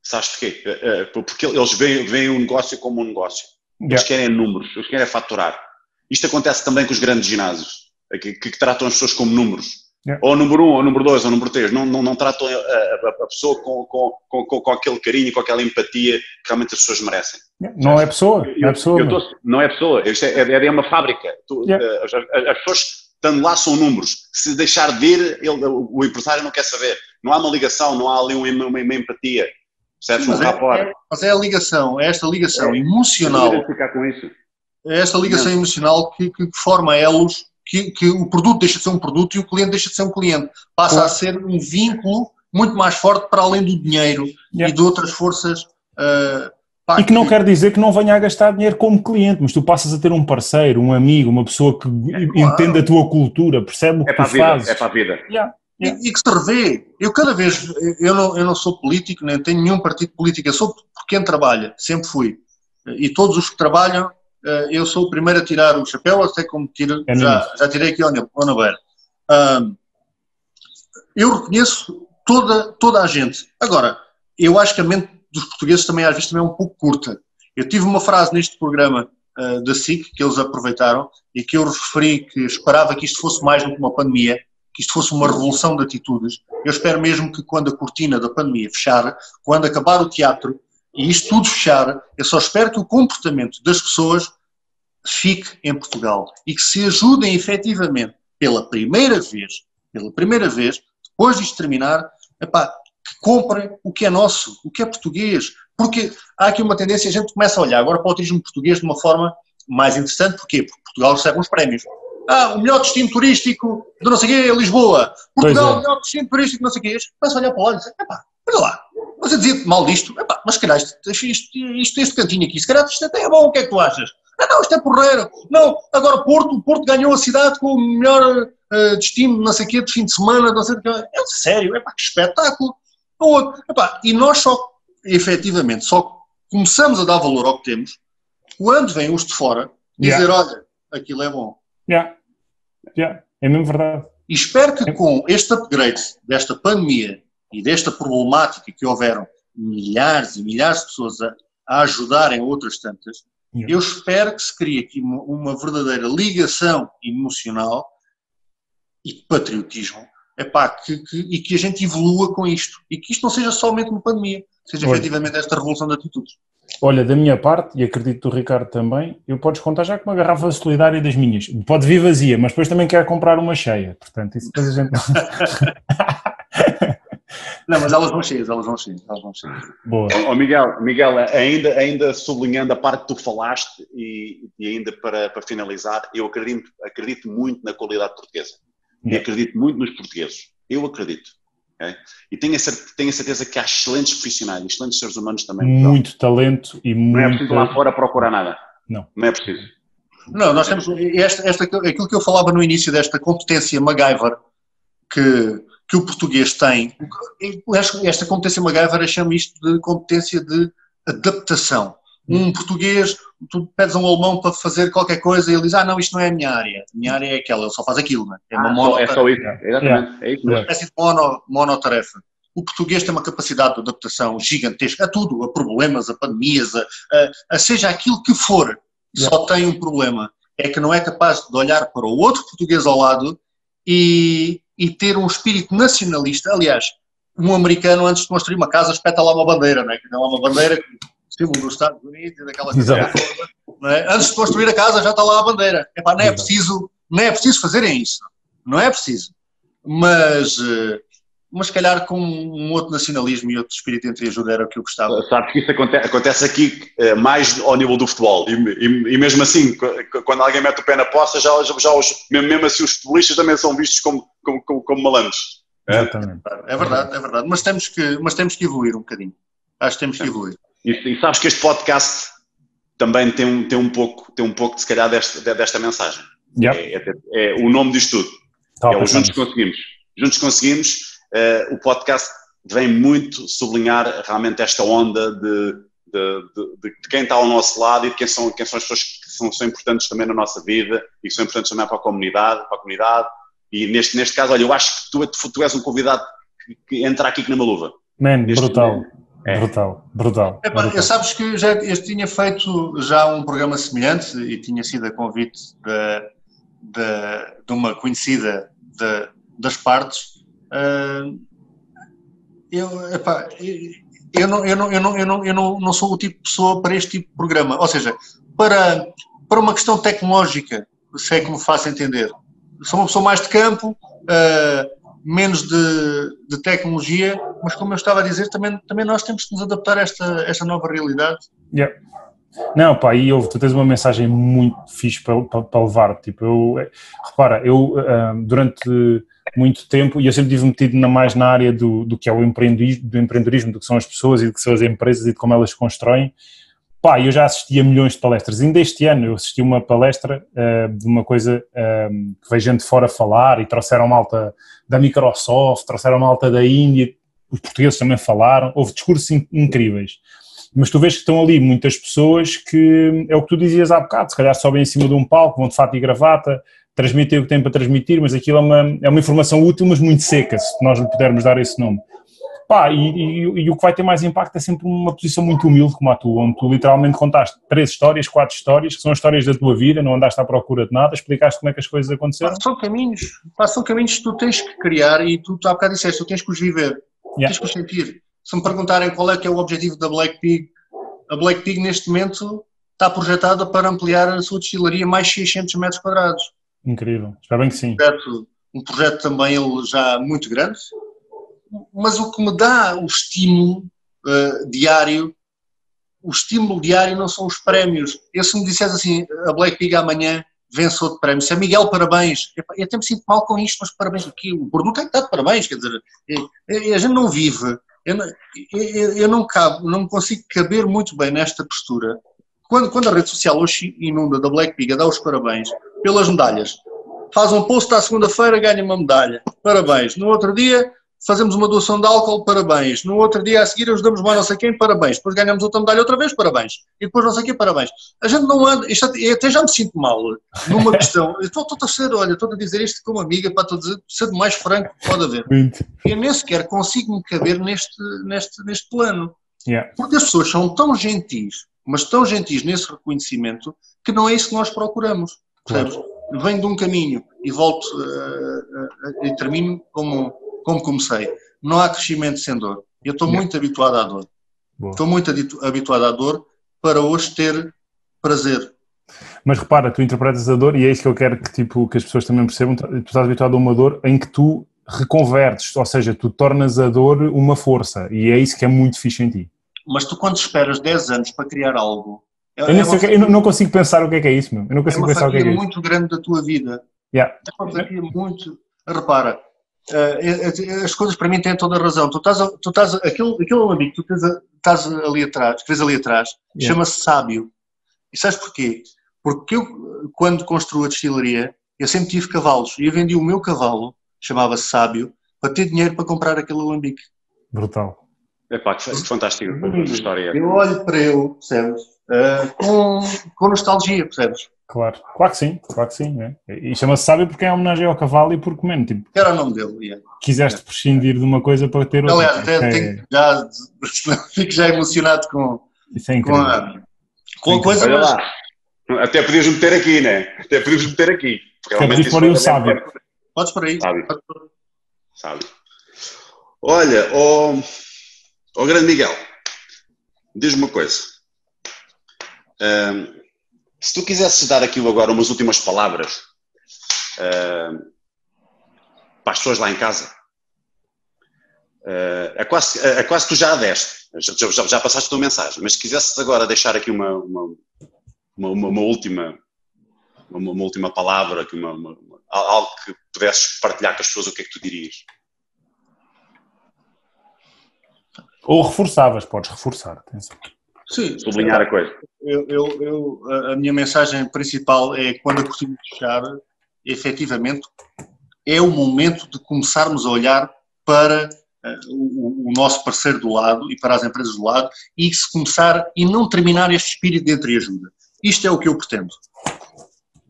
Sabes porquê? Eh, eh, porque eles veem, veem o negócio como um negócio. Eles querem números, eles querem faturar. Isto acontece também com os grandes ginásios, que, que tratam as pessoas como números. Yeah. Ou número um, ou número dois, ou número três. Não, não, não tratam a, a, a pessoa com, com, com, com, aquele carinho, com aquela empatia que realmente as pessoas merecem. Yeah. Não é pessoa, não é pessoa. Eu, eu tô, não é pessoa, isto é, é, é uma fábrica. Tu, yeah. Eh, as, as, pessoas estando lá são números. Se deixar de ir, ele, o empresário não quer saber. Não há uma ligação, não há ali uma, uma, uma empatia. Percebes? Mas, um é, é, mas é a ligação, é esta ligação é, emocional. ficar com isso. É esta ligação não. emocional que, que, forma elos, que, que, o produto deixa de ser um produto e o cliente deixa de ser um cliente. Passa a ser um vínculo muito mais forte para além do dinheiro yeah. e de outras forças. Uh, pá, e que não quer dizer que não venha a gastar dinheiro como cliente, mas tu passas a ter um parceiro, um amigo, uma pessoa que é, entende claro. a tua cultura, percebe o que é tu fazes. É para a vida. Yeah. E, e, que se revê. Eu cada vez, eu não, eu não sou político, nem tenho nenhum partido político, eu sou por quem trabalha, sempre fui. E todos os que trabalham eu sou o primeiro a tirar o chapéu, até como tiro, é já, já tirei aqui ao, Nabeiro. Uh, eu reconheço toda, toda a gente. Agora, eu acho que a mente dos portugueses também às vezes também é um pouco curta. Eu tive uma frase neste programa uh, da SIC que eles aproveitaram e que eu referi que esperava que isto fosse mais do que uma pandemia, que isto fosse uma revolução de atitudes. Eu espero mesmo que quando a cortina da pandemia fechar, quando acabar o teatro e isto tudo fechar, eu só espero que o comportamento das pessoas fique em Portugal e que se ajudem efetivamente pela primeira vez, pela primeira vez, depois de terminar, epá, que comprem o que é nosso, o que é português. Porque há aqui uma tendência, a gente começa a olhar agora para o turismo português de uma forma mais interessante. Porquê? Porque Portugal recebe uns prémios. Ah, o melhor destino turístico de não sei o quê é Lisboa. Portugal, é. o melhor destino turístico de não sei o quê. Começa a olhar para lá e dizer, epá, olha lá, você dizia mal disto, epá, mas se calhar isto, isto, isto, este cantinho aqui, se calhar isto até é bom, o que é que tu achas? Ah, não, isto é porreiro. Não, agora Porto, o Porto ganhou a cidade com o melhor uh, destino, não sei o quê, de fim de semana, não sei o quê. É sério, é pá, que espetáculo. Epá, e nós só, efetivamente, só começamos a dar valor ao que temos quando vêm os de fora dizer, yeah. olha, aquilo é bom. Yeah. Yeah. É mesmo verdade. E espero que com este upgrade desta pandemia e desta problemática que houveram milhares e milhares de pessoas a, a ajudarem outras tantas, yeah. eu espero que se crie aqui uma, uma verdadeira ligação emocional e de patriotismo epá, que, que, e que a gente evolua com isto. E que isto não seja somente uma pandemia, seja Olha. efetivamente esta revolução de atitudes. Olha, da minha parte, e acredito do Ricardo também, eu podes contar já com uma garrafa solidária das minhas. Pode vir vazia, mas depois também quero comprar uma cheia. Portanto, isso depois a gente. [LAUGHS] Não, mas elas vão cheias, elas vão cheias, elas vão cheias. Boa. Oh, Miguel, Miguel, ainda, ainda sublinhando a parte que tu falaste e, e ainda para, para finalizar, eu acredito, acredito muito na qualidade portuguesa. E acredito muito nos portugueses. Eu acredito. Okay? E tenho a, certeza, tenho a certeza que há excelentes profissionais, excelentes seres humanos também. Muito talento e muito. Não é preciso lá fora procurar nada. Não. Não é preciso. Não, nós temos. Esta, esta, aquilo que eu falava no início desta competência MacGyver que, que o português tem. Esta competência MacGyver, eu chamo isto de competência de adaptação. Um português, tu pedes a um alemão para fazer qualquer coisa e ele diz: Ah, não, isto não é a minha área. A minha área é aquela, ele só faz aquilo, não é? É, uma ah, mono, é só isso, exatamente. É, é isso mesmo. Uma espécie de mono, monotarefa. O português tem uma capacidade de adaptação gigantesca a tudo, a problemas, a pandemias, a, a, a seja aquilo que for. Só tem um problema: é que não é capaz de olhar para o outro português ao lado e, e ter um espírito nacionalista. Aliás, um americano, antes de construir uma casa, espeta lá uma bandeira, não é? Que tem lá uma bandeira símbolo dos Estados Unidos e daquela coisa. É? Antes de construir a casa já está lá a bandeira. Epá, não é preciso, não é preciso fazerem isso. Não é preciso. Mas, eh, mas se calhar com um outro nacionalismo e outro espírito entre ajuda era o que eu gostava. Sabe que isso acontece, acontece aqui eh, mais ao nível do futebol e, e, e, mesmo assim, quando alguém mete o pé na poça, já, já, já os, mesmo assim os futebolistas também são vistos como, como, como, como malandros. É? é verdade, é verdade. Mas temos, que, mas temos que evoluir um bocadinho. Acho que temos que evoluir. E, e, sabes que este podcast também tem um, tem um, pouco, tem um pouco, de, se calhar, deste, desta mensagem. Yep. É, é, é, o nome disto tudo. Tá, é o Juntos Conseguimos. Juntos Conseguimos, uh, o podcast vem muito sublinhar realmente esta onda de, de, de, de, quem está ao nosso lado e de quem são, quem são as pessoas que são, são, importantes também na nossa vida e que são importantes também para a comunidade, para a comunidade. E neste, neste caso, olha, eu acho que tu, tu és um convidado que, que entra aqui na maluva. Man, brutal. Momento. É. Brutal, brutal. Epá, brutal. Sabes que já, eu tinha feito já um programa semelhante e tinha sido a convite de, de, de uma conhecida de, das partes. Uh, eu, epá, eu, não, eu, não, eu, não, eu, não, eu não, não sou o tipo de pessoa para este tipo de programa. Ou seja, para, para uma questão tecnológica, se é que me faço entender. Sou uma pessoa mais de campo, uh, menos de, de, tecnologia, mas como eu estava a dizer, também, também nós temos que nos adaptar a esta, esta nova realidade. Yeah. Não, pá, e eu, tu tens uma mensagem muito fixe para, para, para levar, tipo, eu, repara, eu uh, durante muito tempo, e eu sempre estive metido na, mais na área do, do que é o empreendedorismo, do empreendedorismo, do que são as pessoas e do que são as empresas e de como elas constroem, Pá, eu já assisti a milhões de palestras. Ainda este ano eu assisti uma palestra uh, de uma coisa uh, que veio gente fora falar e trouxeram malta da Microsoft, trouxeram malta da Índia, os portugueses também falaram, houve discursos in incríveis. Mas tu vês que estão ali muitas pessoas que, é o que tu dizias há bocado, se calhar sobem em cima de um palco, vão de fato e gravata, transmitem o que têm para transmitir, mas aquilo é uma, é uma informação útil, mas muito seca, se nós lhe pudermos dar esse nome. Pá, e, e, e, o que vai ter mais impacto é sempre uma posição muito humilde como a tua, onde tu literalmente contaste três histórias, quatro histórias, que são histórias da tua vida, não andaste à procura de nada, explicaste como é que as coisas aconteceram. São caminhos, são caminhos que tu tens que criar e tu, tu há bocado disseste, tu tens que os viver, yeah. tens que os sentir. Se me perguntarem qual é que é o objetivo da Black Pig, a Black Pig neste momento está projetada para ampliar a sua destilaria mais 600 metros quadrados. Incrível, espero bem que sim. Um projeto, um projeto também ele já muito grande, mas o que me dá o estímulo uh, diário, o estímulo diário não são os prémios. Eu se me dissesse assim, a Black Pig amanhã venceu de prémios, se é Miguel, parabéns, eu até me sinto mal com isto, mas parabéns aqui, o produto tem que dar parabéns, quer dizer, a gente não vive, eu não, eu, eu não, cabo, não consigo caber muito bem nesta postura. Quando, quando a rede social hoje inunda da Black Pig a dar os parabéns pelas medalhas, faz um post à segunda-feira, ganha uma medalha, parabéns. No outro dia, fazemos uma doação de álcool, parabéns. No outro dia a seguir ajudamos mais não sei quem, parabéns. Depois ganhamos outra medalha outra vez, parabéns. E depois não sei quem, parabéns. A gente não anda, isto, até já me sinto mal numa questão. Estou, estou a ser, olha, estou a dizer isto como amiga, para dizer, ser mais franco que pode haver. Eu nem sequer consigo me caber neste, neste, neste plano. Yeah. Porque as pessoas são tão gentis, mas tão gentis nesse reconhecimento, que não é isso que nós procuramos. Percebes? Claro. Venho de um caminho e volto uh, uh, e termino como como comecei. Não há crescimento sem dor. Eu estou muito habituado à dor. Boa. Estou muito habituado à dor para hoje ter prazer. Mas repara, tu interpretas a dor e é isso que eu quero que, tipo, que as pessoas também percebam. Tu estás habituado a uma dor em que tu reconvertes, ou seja, tu tornas a dor uma força e é isso que é muito fixe em ti. Mas tu quando esperas 10 anos para criar algo... É, eu, é uma... eu, não consigo pensar o que é que é isso, meu. Eu não consigo é pensar o que é que é isso. muito grande da tua vida. Yeah. É uma fatia muito... Repara, Uh, as coisas para mim têm toda a razão. Tu estás, tu estás aquele, aquele amigo que tu tens, estás ali atrás, que vês ali atrás, yeah. chama-se Sábio. E sabes porquê? Porque eu, quando construo a destilaria, eu sempre tive cavalos e eu vendi o meu cavalo, chamava-se Sábio, para ter dinheiro para comprar aquele alambique. Brutal. É pá, que fantástico a história. Eu olho para ele, percebes? Uh, com, com nostalgia, percebes? Claro, claro que sim, claro que sim. Né? E chama-se sábio porque é homenagem ao cavalo e porque, mesmo, tipo. Era o nome dele, yeah. Quiseste prescindir de uma coisa para ter outra. Aliás, até é... tenho, já, [LAUGHS] fico já emocionado com, Isso é com a, com a coisa. Olha lá. Até podias meter aqui, né? Até podias meter aqui. Até podias pôr aí o sábio. Podes por aí. Sábio. sábio. Olha, o oh, oh grande Miguel, diz-me uma coisa. Se tu quisesses dar aqui agora umas últimas palavras para as pessoas lá em casa, uh, é, quase, é quase que tu já a deste, já, já, já, passaste a tua mensagem, mas se quisesses agora deixar aqui uma, uma, uma, uma última uma, uma, última palavra, aqui uma, uma, algo que pudesses partilhar com as pessoas, o que é que tu dirias? Ou reforçavas, podes reforçar, atenção. Sim, sublinhar a coisa. Eu, eu, eu, a minha mensagem principal é quando a cortina fechar, efetivamente, é o momento de começarmos a olhar para uh, o, o, nosso parceiro do lado e para as empresas do lado e se começar e não terminar este espírito de entreajuda. Isto é o que eu pretendo.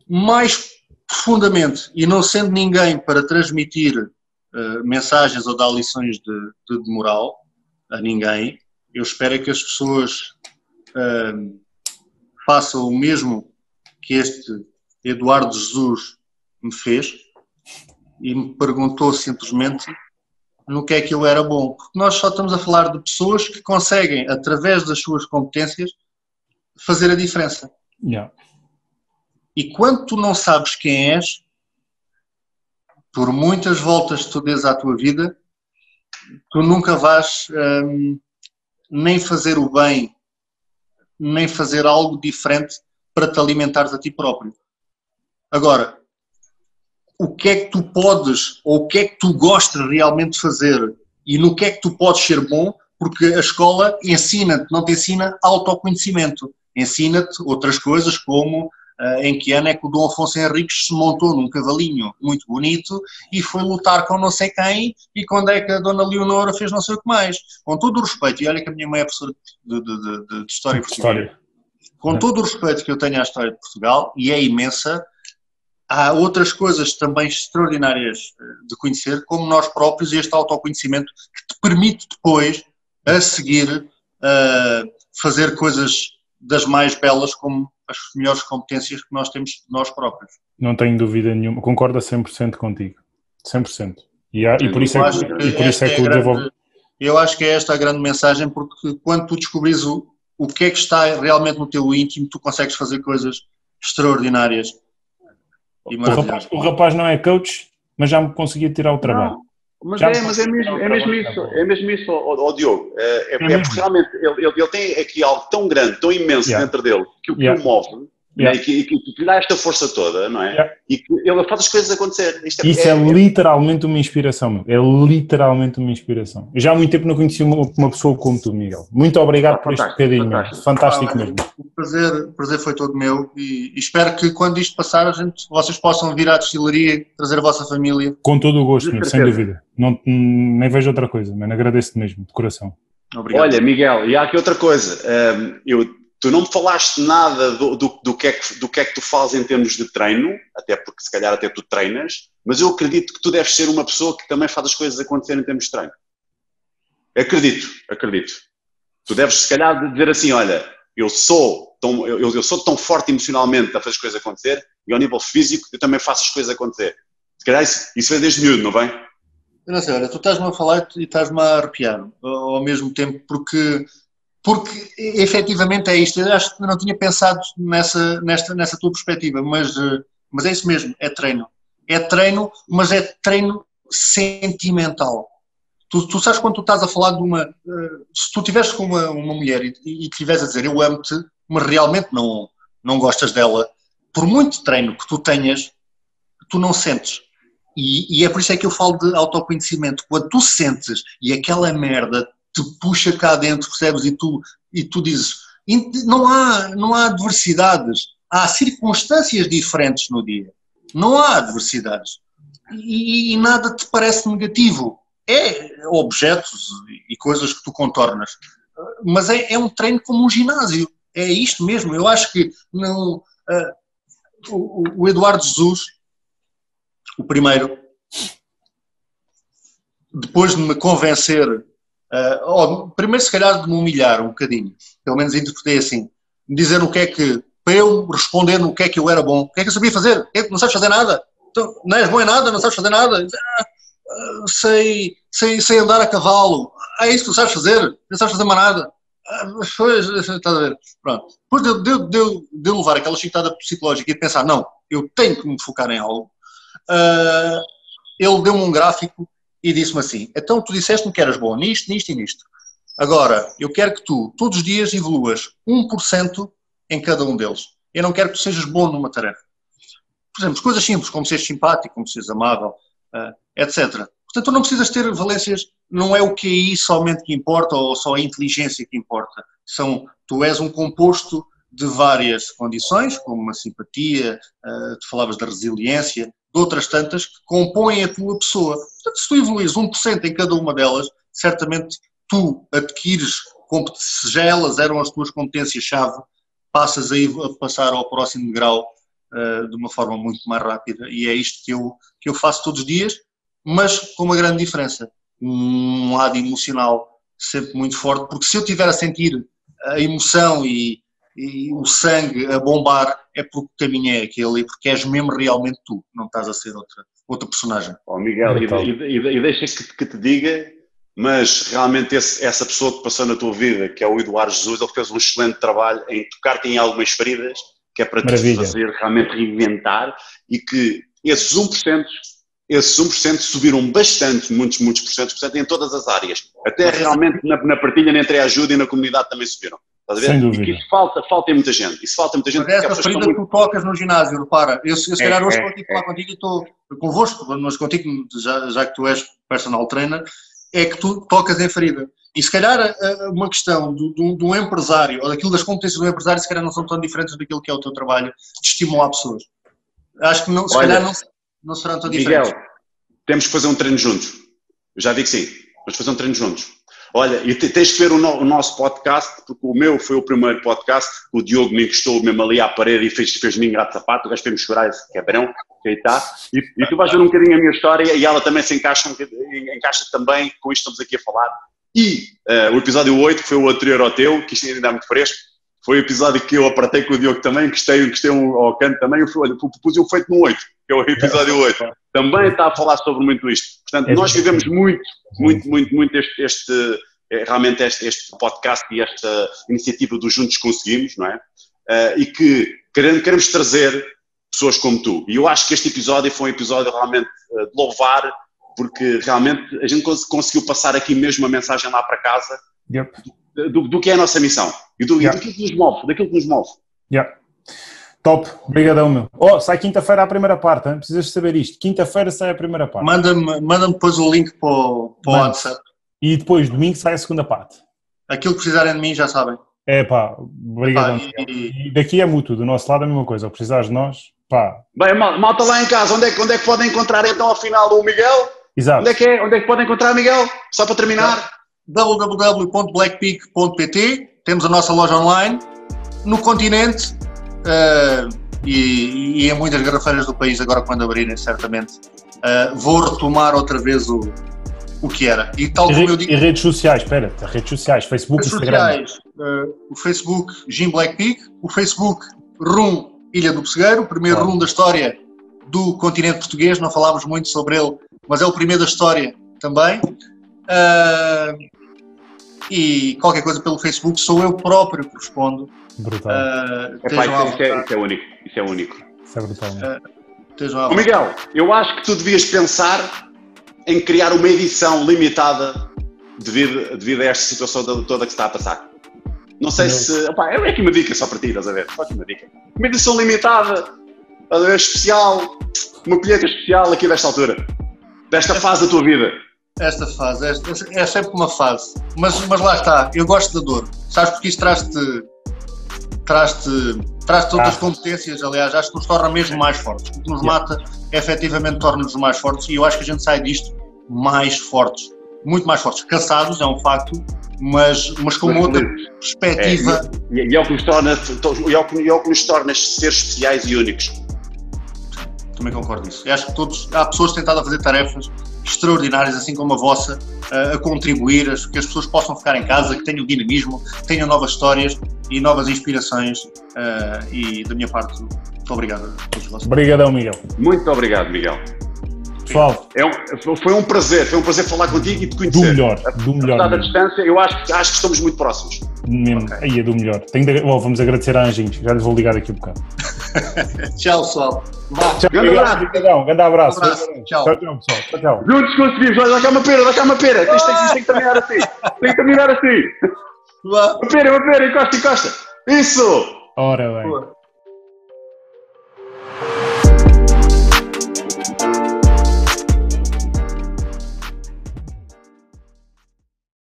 Mais profundamente, e não sendo ninguém para transmitir uh, mensagens ou dar lições de, de, de moral a ninguém, eu espero é que as pessoas uh, façam o mesmo que este Eduardo Jesus me fez e me perguntou simplesmente no que é que eu era bom. Porque nós só estamos a falar de pessoas que conseguem, através das suas competências, fazer a diferença. Yeah. E quando tu não sabes quem és, por muitas voltas que tu dês à tua vida, tu nunca vais hum, nem fazer o bem, nem fazer algo diferente para te alimentares a ti próprio. Agora, o que é que tu podes ou o que é que tu gostas realmente de fazer e no que é que tu podes ser bom, porque a escola ensina-te, não te ensina autoconhecimento, ensina-te outras coisas como em que ano é que o Dom Afonso Henriques se montou num cavalinho muito bonito e foi lutar com não sei quem e quando é que a Dona Leonora fez não sei o que mais. Com todo o respeito, e olha que a minha mãe é professora de, de, de, de História Portuguesa, com é. todo o respeito que eu tenho à história de Portugal, e é imensa, há outras coisas também extraordinárias eh, de conhecer, como nós próprios e este autoconhecimento que te permite depois, a seguir, uh, fazer coisas das mais belas como as melhores competências que nós temos nós próprios. Não tenho dúvida nenhuma, concordo a 100% contigo, 100%. E, há, e por isso é que, e por isso é que é o desenvolve... Eu acho que é esta a grande mensagem, porque quando tu descobris o, o que é que está realmente no teu íntimo, tu consegues fazer coisas extraordinárias o rapaz, o rapaz, não é coach, mas já me conseguia tirar o trabalho. Não, mas, é, mas é, mesmo, é mesmo isso, é mesmo isso, ó, Diogo. É, é, é, é porque realmente ele, ele, tem aqui algo tão grande, tão imenso yeah. dentro dele, que o que yeah. o move Yeah. E, que, que, te dá esta força toda, não é? Yeah. E que ele faz as coisas acontecer. Isto é, Isso é, é, literalmente uma inspiração, meu. é literalmente uma inspiração. Eu já há muito tempo não conheci uma, uma pessoa como tu, Miguel. Muito obrigado ah, por este bocadinho, fantástico, fantástico ah, mesmo. O prazer, o prazer foi todo meu e, e, espero que quando isto passar, a gente, vocês possam vir à destilaria e trazer a vossa família. Com todo o gosto, meu, sem dúvida. Não, nem vejo outra coisa, mano. Agradeço-te mesmo, de coração. Obrigado. Olha, Miguel, e há aqui outra coisa. Um, eu Tu não me falaste nada do, do, do, que é que, do que é que tu fazes em termos de treino, até porque se calhar até tu treinas, mas eu acredito que tu deves ser uma pessoa que também faz as coisas acontecerem em termos de treino. Acredito, acredito. Tu deves se calhar dizer assim, olha, eu sou tão, eu, eu sou tão forte emocionalmente a fazer as coisas acontecer e ao nível físico eu também faço as coisas acontecer. Se calhar isso, isso vem desde miúdo, não vem? Eu não sei, olha, tu estás-me a falar e estás-me a arrepiar ao mesmo tempo, porque porque efetivamente é isto. Eu acho que não tinha pensado nessa, nesta, nessa tua perspectiva, mas, eh, mas é isso mesmo, é treino. É treino, mas é treino sentimental. Tu, tu sabes quando tu estás a falar de uma. Eh, se tu estiveres com uma, uma mulher e, e estiveres a dizer eu amo-te, mas realmente não, não gostas dela, por muito treino que tu tenhas, tu não sentes. E, e é por isso é que eu falo de autoconhecimento. Quando tu sentes e aquela merda te puxa cá dentro, percebes? E tu, e tu dizes, não há, não há adversidades, há circunstâncias diferentes no dia, não há adversidades. E, e, nada te parece negativo. É objetos e coisas que tu contornas, mas é, é um treino como um ginásio. É isto mesmo. Eu acho que não, uh, o, o Eduardo Jesus, o primeiro, depois de me convencer Uh, oh, primeiro, se calhar, de me humilhar um bocadinho, pelo menos interpretei assim, me dizer o que é que, para eu responder no que é que eu era bom, o que é que eu sabia fazer, é que não sabes fazer nada, então, não és bom em nada, não sabes fazer nada, ah, sei, sei, sei andar a cavalo, ah, é isso que tu sabes fazer, não sabes fazer mais nada. Pois, estás a ver, pronto. Depois de, de, de, de levar aquela chicotada psicológica e pensar, não, eu tenho que me focar em algo, uh, ele deu-me um gráfico e disse-me assim: então tu disseste-me que eras bom nisto, nisto e nisto. Agora, eu quero que tu, todos os dias, evoluas 1% em cada um deles. Eu não quero que tu sejas bom numa tarefa. Por exemplo, coisas simples, como seres simpático, como seres amável, uh, eh, etc. Portanto, tu não precisas ter valências, não é o QI somente que importa ou só a inteligência que importa. São, tu és um composto de várias condições, como a simpatia, uh, tu falavas da resiliência, de outras tantas que compõem a tua pessoa. Portanto, se tu evoluís 1% em cada uma delas, certamente tu adquires, se elas eram as tuas competências-chave, passas a, a passar ao próximo grau uh, de uma forma muito mais rápida. E é isto que eu, que eu faço todos os dias, mas com uma grande diferença. Um lado emocional sempre muito forte, porque se eu estiver a sentir a emoção e, e o sangue a bombar é porque o caminho é aquele e porque és mesmo realmente tu, não estás a ser outra, outra personagem. Oh, Miguel, e, e, e, deixa que, que, te diga, mas realmente esse, essa pessoa que passou na tua vida, que é o Eduardo Jesus, ele fez um excelente trabalho em tocar-te em algumas feridas, que é para Maravilha. te fazer realmente reinventar e que esses 1%, esses 1% subiram bastante, muitos, muitos porcentos, portanto, em todas as áreas. Até realmente na, na partilha entre a ajuda e na comunidade também subiram. Estás a ver? Sem dúvida. E que isso falta, falta em muita gente. Isso falta em muita gente. Mas essa ferida que tu tocas no ginásio, repara, eu, eu se calhar é, hoje é, contigo é. falar contigo e estou convosco, mas contigo, já, já que tu és personal trainer, é que tu tocas em ferida. E se calhar uma questão do, do, do empresário, ou daquilo das competências do empresário, se calhar não são tão diferentes daquilo que é o teu trabalho de estimular pessoas. Acho que não, se Olha, calhar não, não serão tão Miguel, diferentes. temos que fazer um treino juntos. Eu já digo sim, vamos fazer um treino juntos. Olha, e tens que ver o, no, o, nosso podcast, porque o meu foi o primeiro podcast, o Diogo me encostou mesmo ali à parede e fez, fez-me engrato sapato, o gajo fez-me chorar esse que aí está, e, e, tu vais ver um bocadinho a minha história e ela também se encaixa, encaixa também com isto que estamos aqui a falar. E uh, o episódio 8, que foi o anterior ao teu, que isto ainda é muito fresco, foi o episódio que eu apartei com o Diogo também, gostei, gostei um, ao canto também, eu pus o feito no 8, que é o episódio 8. Também está a falar sobre muito isto. Portanto, nós vivemos muito, muito, muito, muito este, este é, realmente este, este, podcast e esta iniciativa do Juntos Conseguimos, não é? Uh, e que queremos, queremos trazer pessoas como tu. E eu acho que este episódio foi um episódio realmente uh, de louvar, porque realmente a gente conseguiu passar aqui mesmo a mensagem lá para casa yep do, do, que é a nossa missão e do, yeah. daquilo que nos move, daquilo que nos move. Yeah. Top, obrigadão meu. Oh, sai quinta-feira a primeira parte, hein? precisas saber isto. Quinta-feira sai a primeira parte. Manda-me manda depois o link para o, para o WhatsApp. E depois, domingo, sai a segunda parte. Aquilo que precisarem de mim já sabem. É pá, obrigadão. e... e... daqui é mútuo, do nosso lado é a mesma coisa. Ou precisares de nós, pá. Bem, malta lá em casa, onde é, onde é que podem encontrar então afinal o Miguel? Exato. Onde é que é? Onde é que podem encontrar o Miguel? Só para terminar www.blackpeak.pt, temos a nossa loja online, no continente uh, e, e, em muitas garrafeiras do país, agora quando abrirem, certamente, uh, vou retomar outra vez o, o que era. E, tal como e, eu digo, e redes sociais, espera, redes sociais, Facebook, redes Instagram. Sociais, uh, o Facebook Jim Blackpeak, o Facebook Rum Ilha do Pessegueiro, o primeiro rum da história do continente português, não falámos muito sobre ele, mas é o primeiro da história também. Uh, e qualquer coisa pelo Facebook sou eu próprio que respondo. Brutal. Uh, Epá, isso, é, isso, é, isso, é, único. Isso é único. Isso é brutal. Uh, Miguel, eu acho que tu devias pensar em criar uma edição limitada devido, devido a esta situação toda que está a passar. Não sei Meu. se. Opa, é aqui uma dica só para ti, estás a ver? Só aqui uma dica. Uma edição limitada, especial, uma colheita especial aqui desta altura, desta fase da tua vida esta fase, esta, é sempre uma fase. Mas, mas lá está, eu gosto da dor. Sabes porque isso traz-te traz-te traz outras ah. competências, aliás, acho que nos torna mesmo mais fortes. O que nos yeah. mata, efetivamente, torna-nos mais fortes e eu acho que a gente sai disto mais fortes. Muito mais fortes. Cansados, é um facto, mas, mas com uma outra perspectiva. É, e, e, é o que nos torna, e é o que, é o que nos torna seres especiais e únicos. Também concordo nisso. Eu acho que todos, há pessoas que têm estado a fazer tarefas extraordinárias, assim como a vossa, a contribuir, que as pessoas possam ficar em casa, que tenham dinamismo, tenham novas histórias e novas inspirações. Eh, e da minha parte, muito obrigado a todos vocês. Obrigadão, Miguel. Muito obrigado, Miguel. Pessoal, é um, foi um prazer, foi um prazer falar contigo e te conhecer. Do melhor, do melhor. Dada a distância, eu acho, acho que estamos muito próximos. Mesmo, okay. aí é do melhor. Tenho de, oh, vamos agradecer a Anjinhos, já lhes vou ligar aqui um bocado. [LAUGHS] tchau, pessoal. Tchau, grande abraço. Obrigadão, grande abraço. Um abraço. Tchau. Tchau, tchau, pessoal. Tchau, tchau. Juntos conseguimos, olha, dá cá uma pera, dá cá uma pera. Isto tem, isto tem que terminar assim. [LAUGHS] Tem que terminar assim. Uma pera, pera, encosta, encosta. Isso! Ora bem.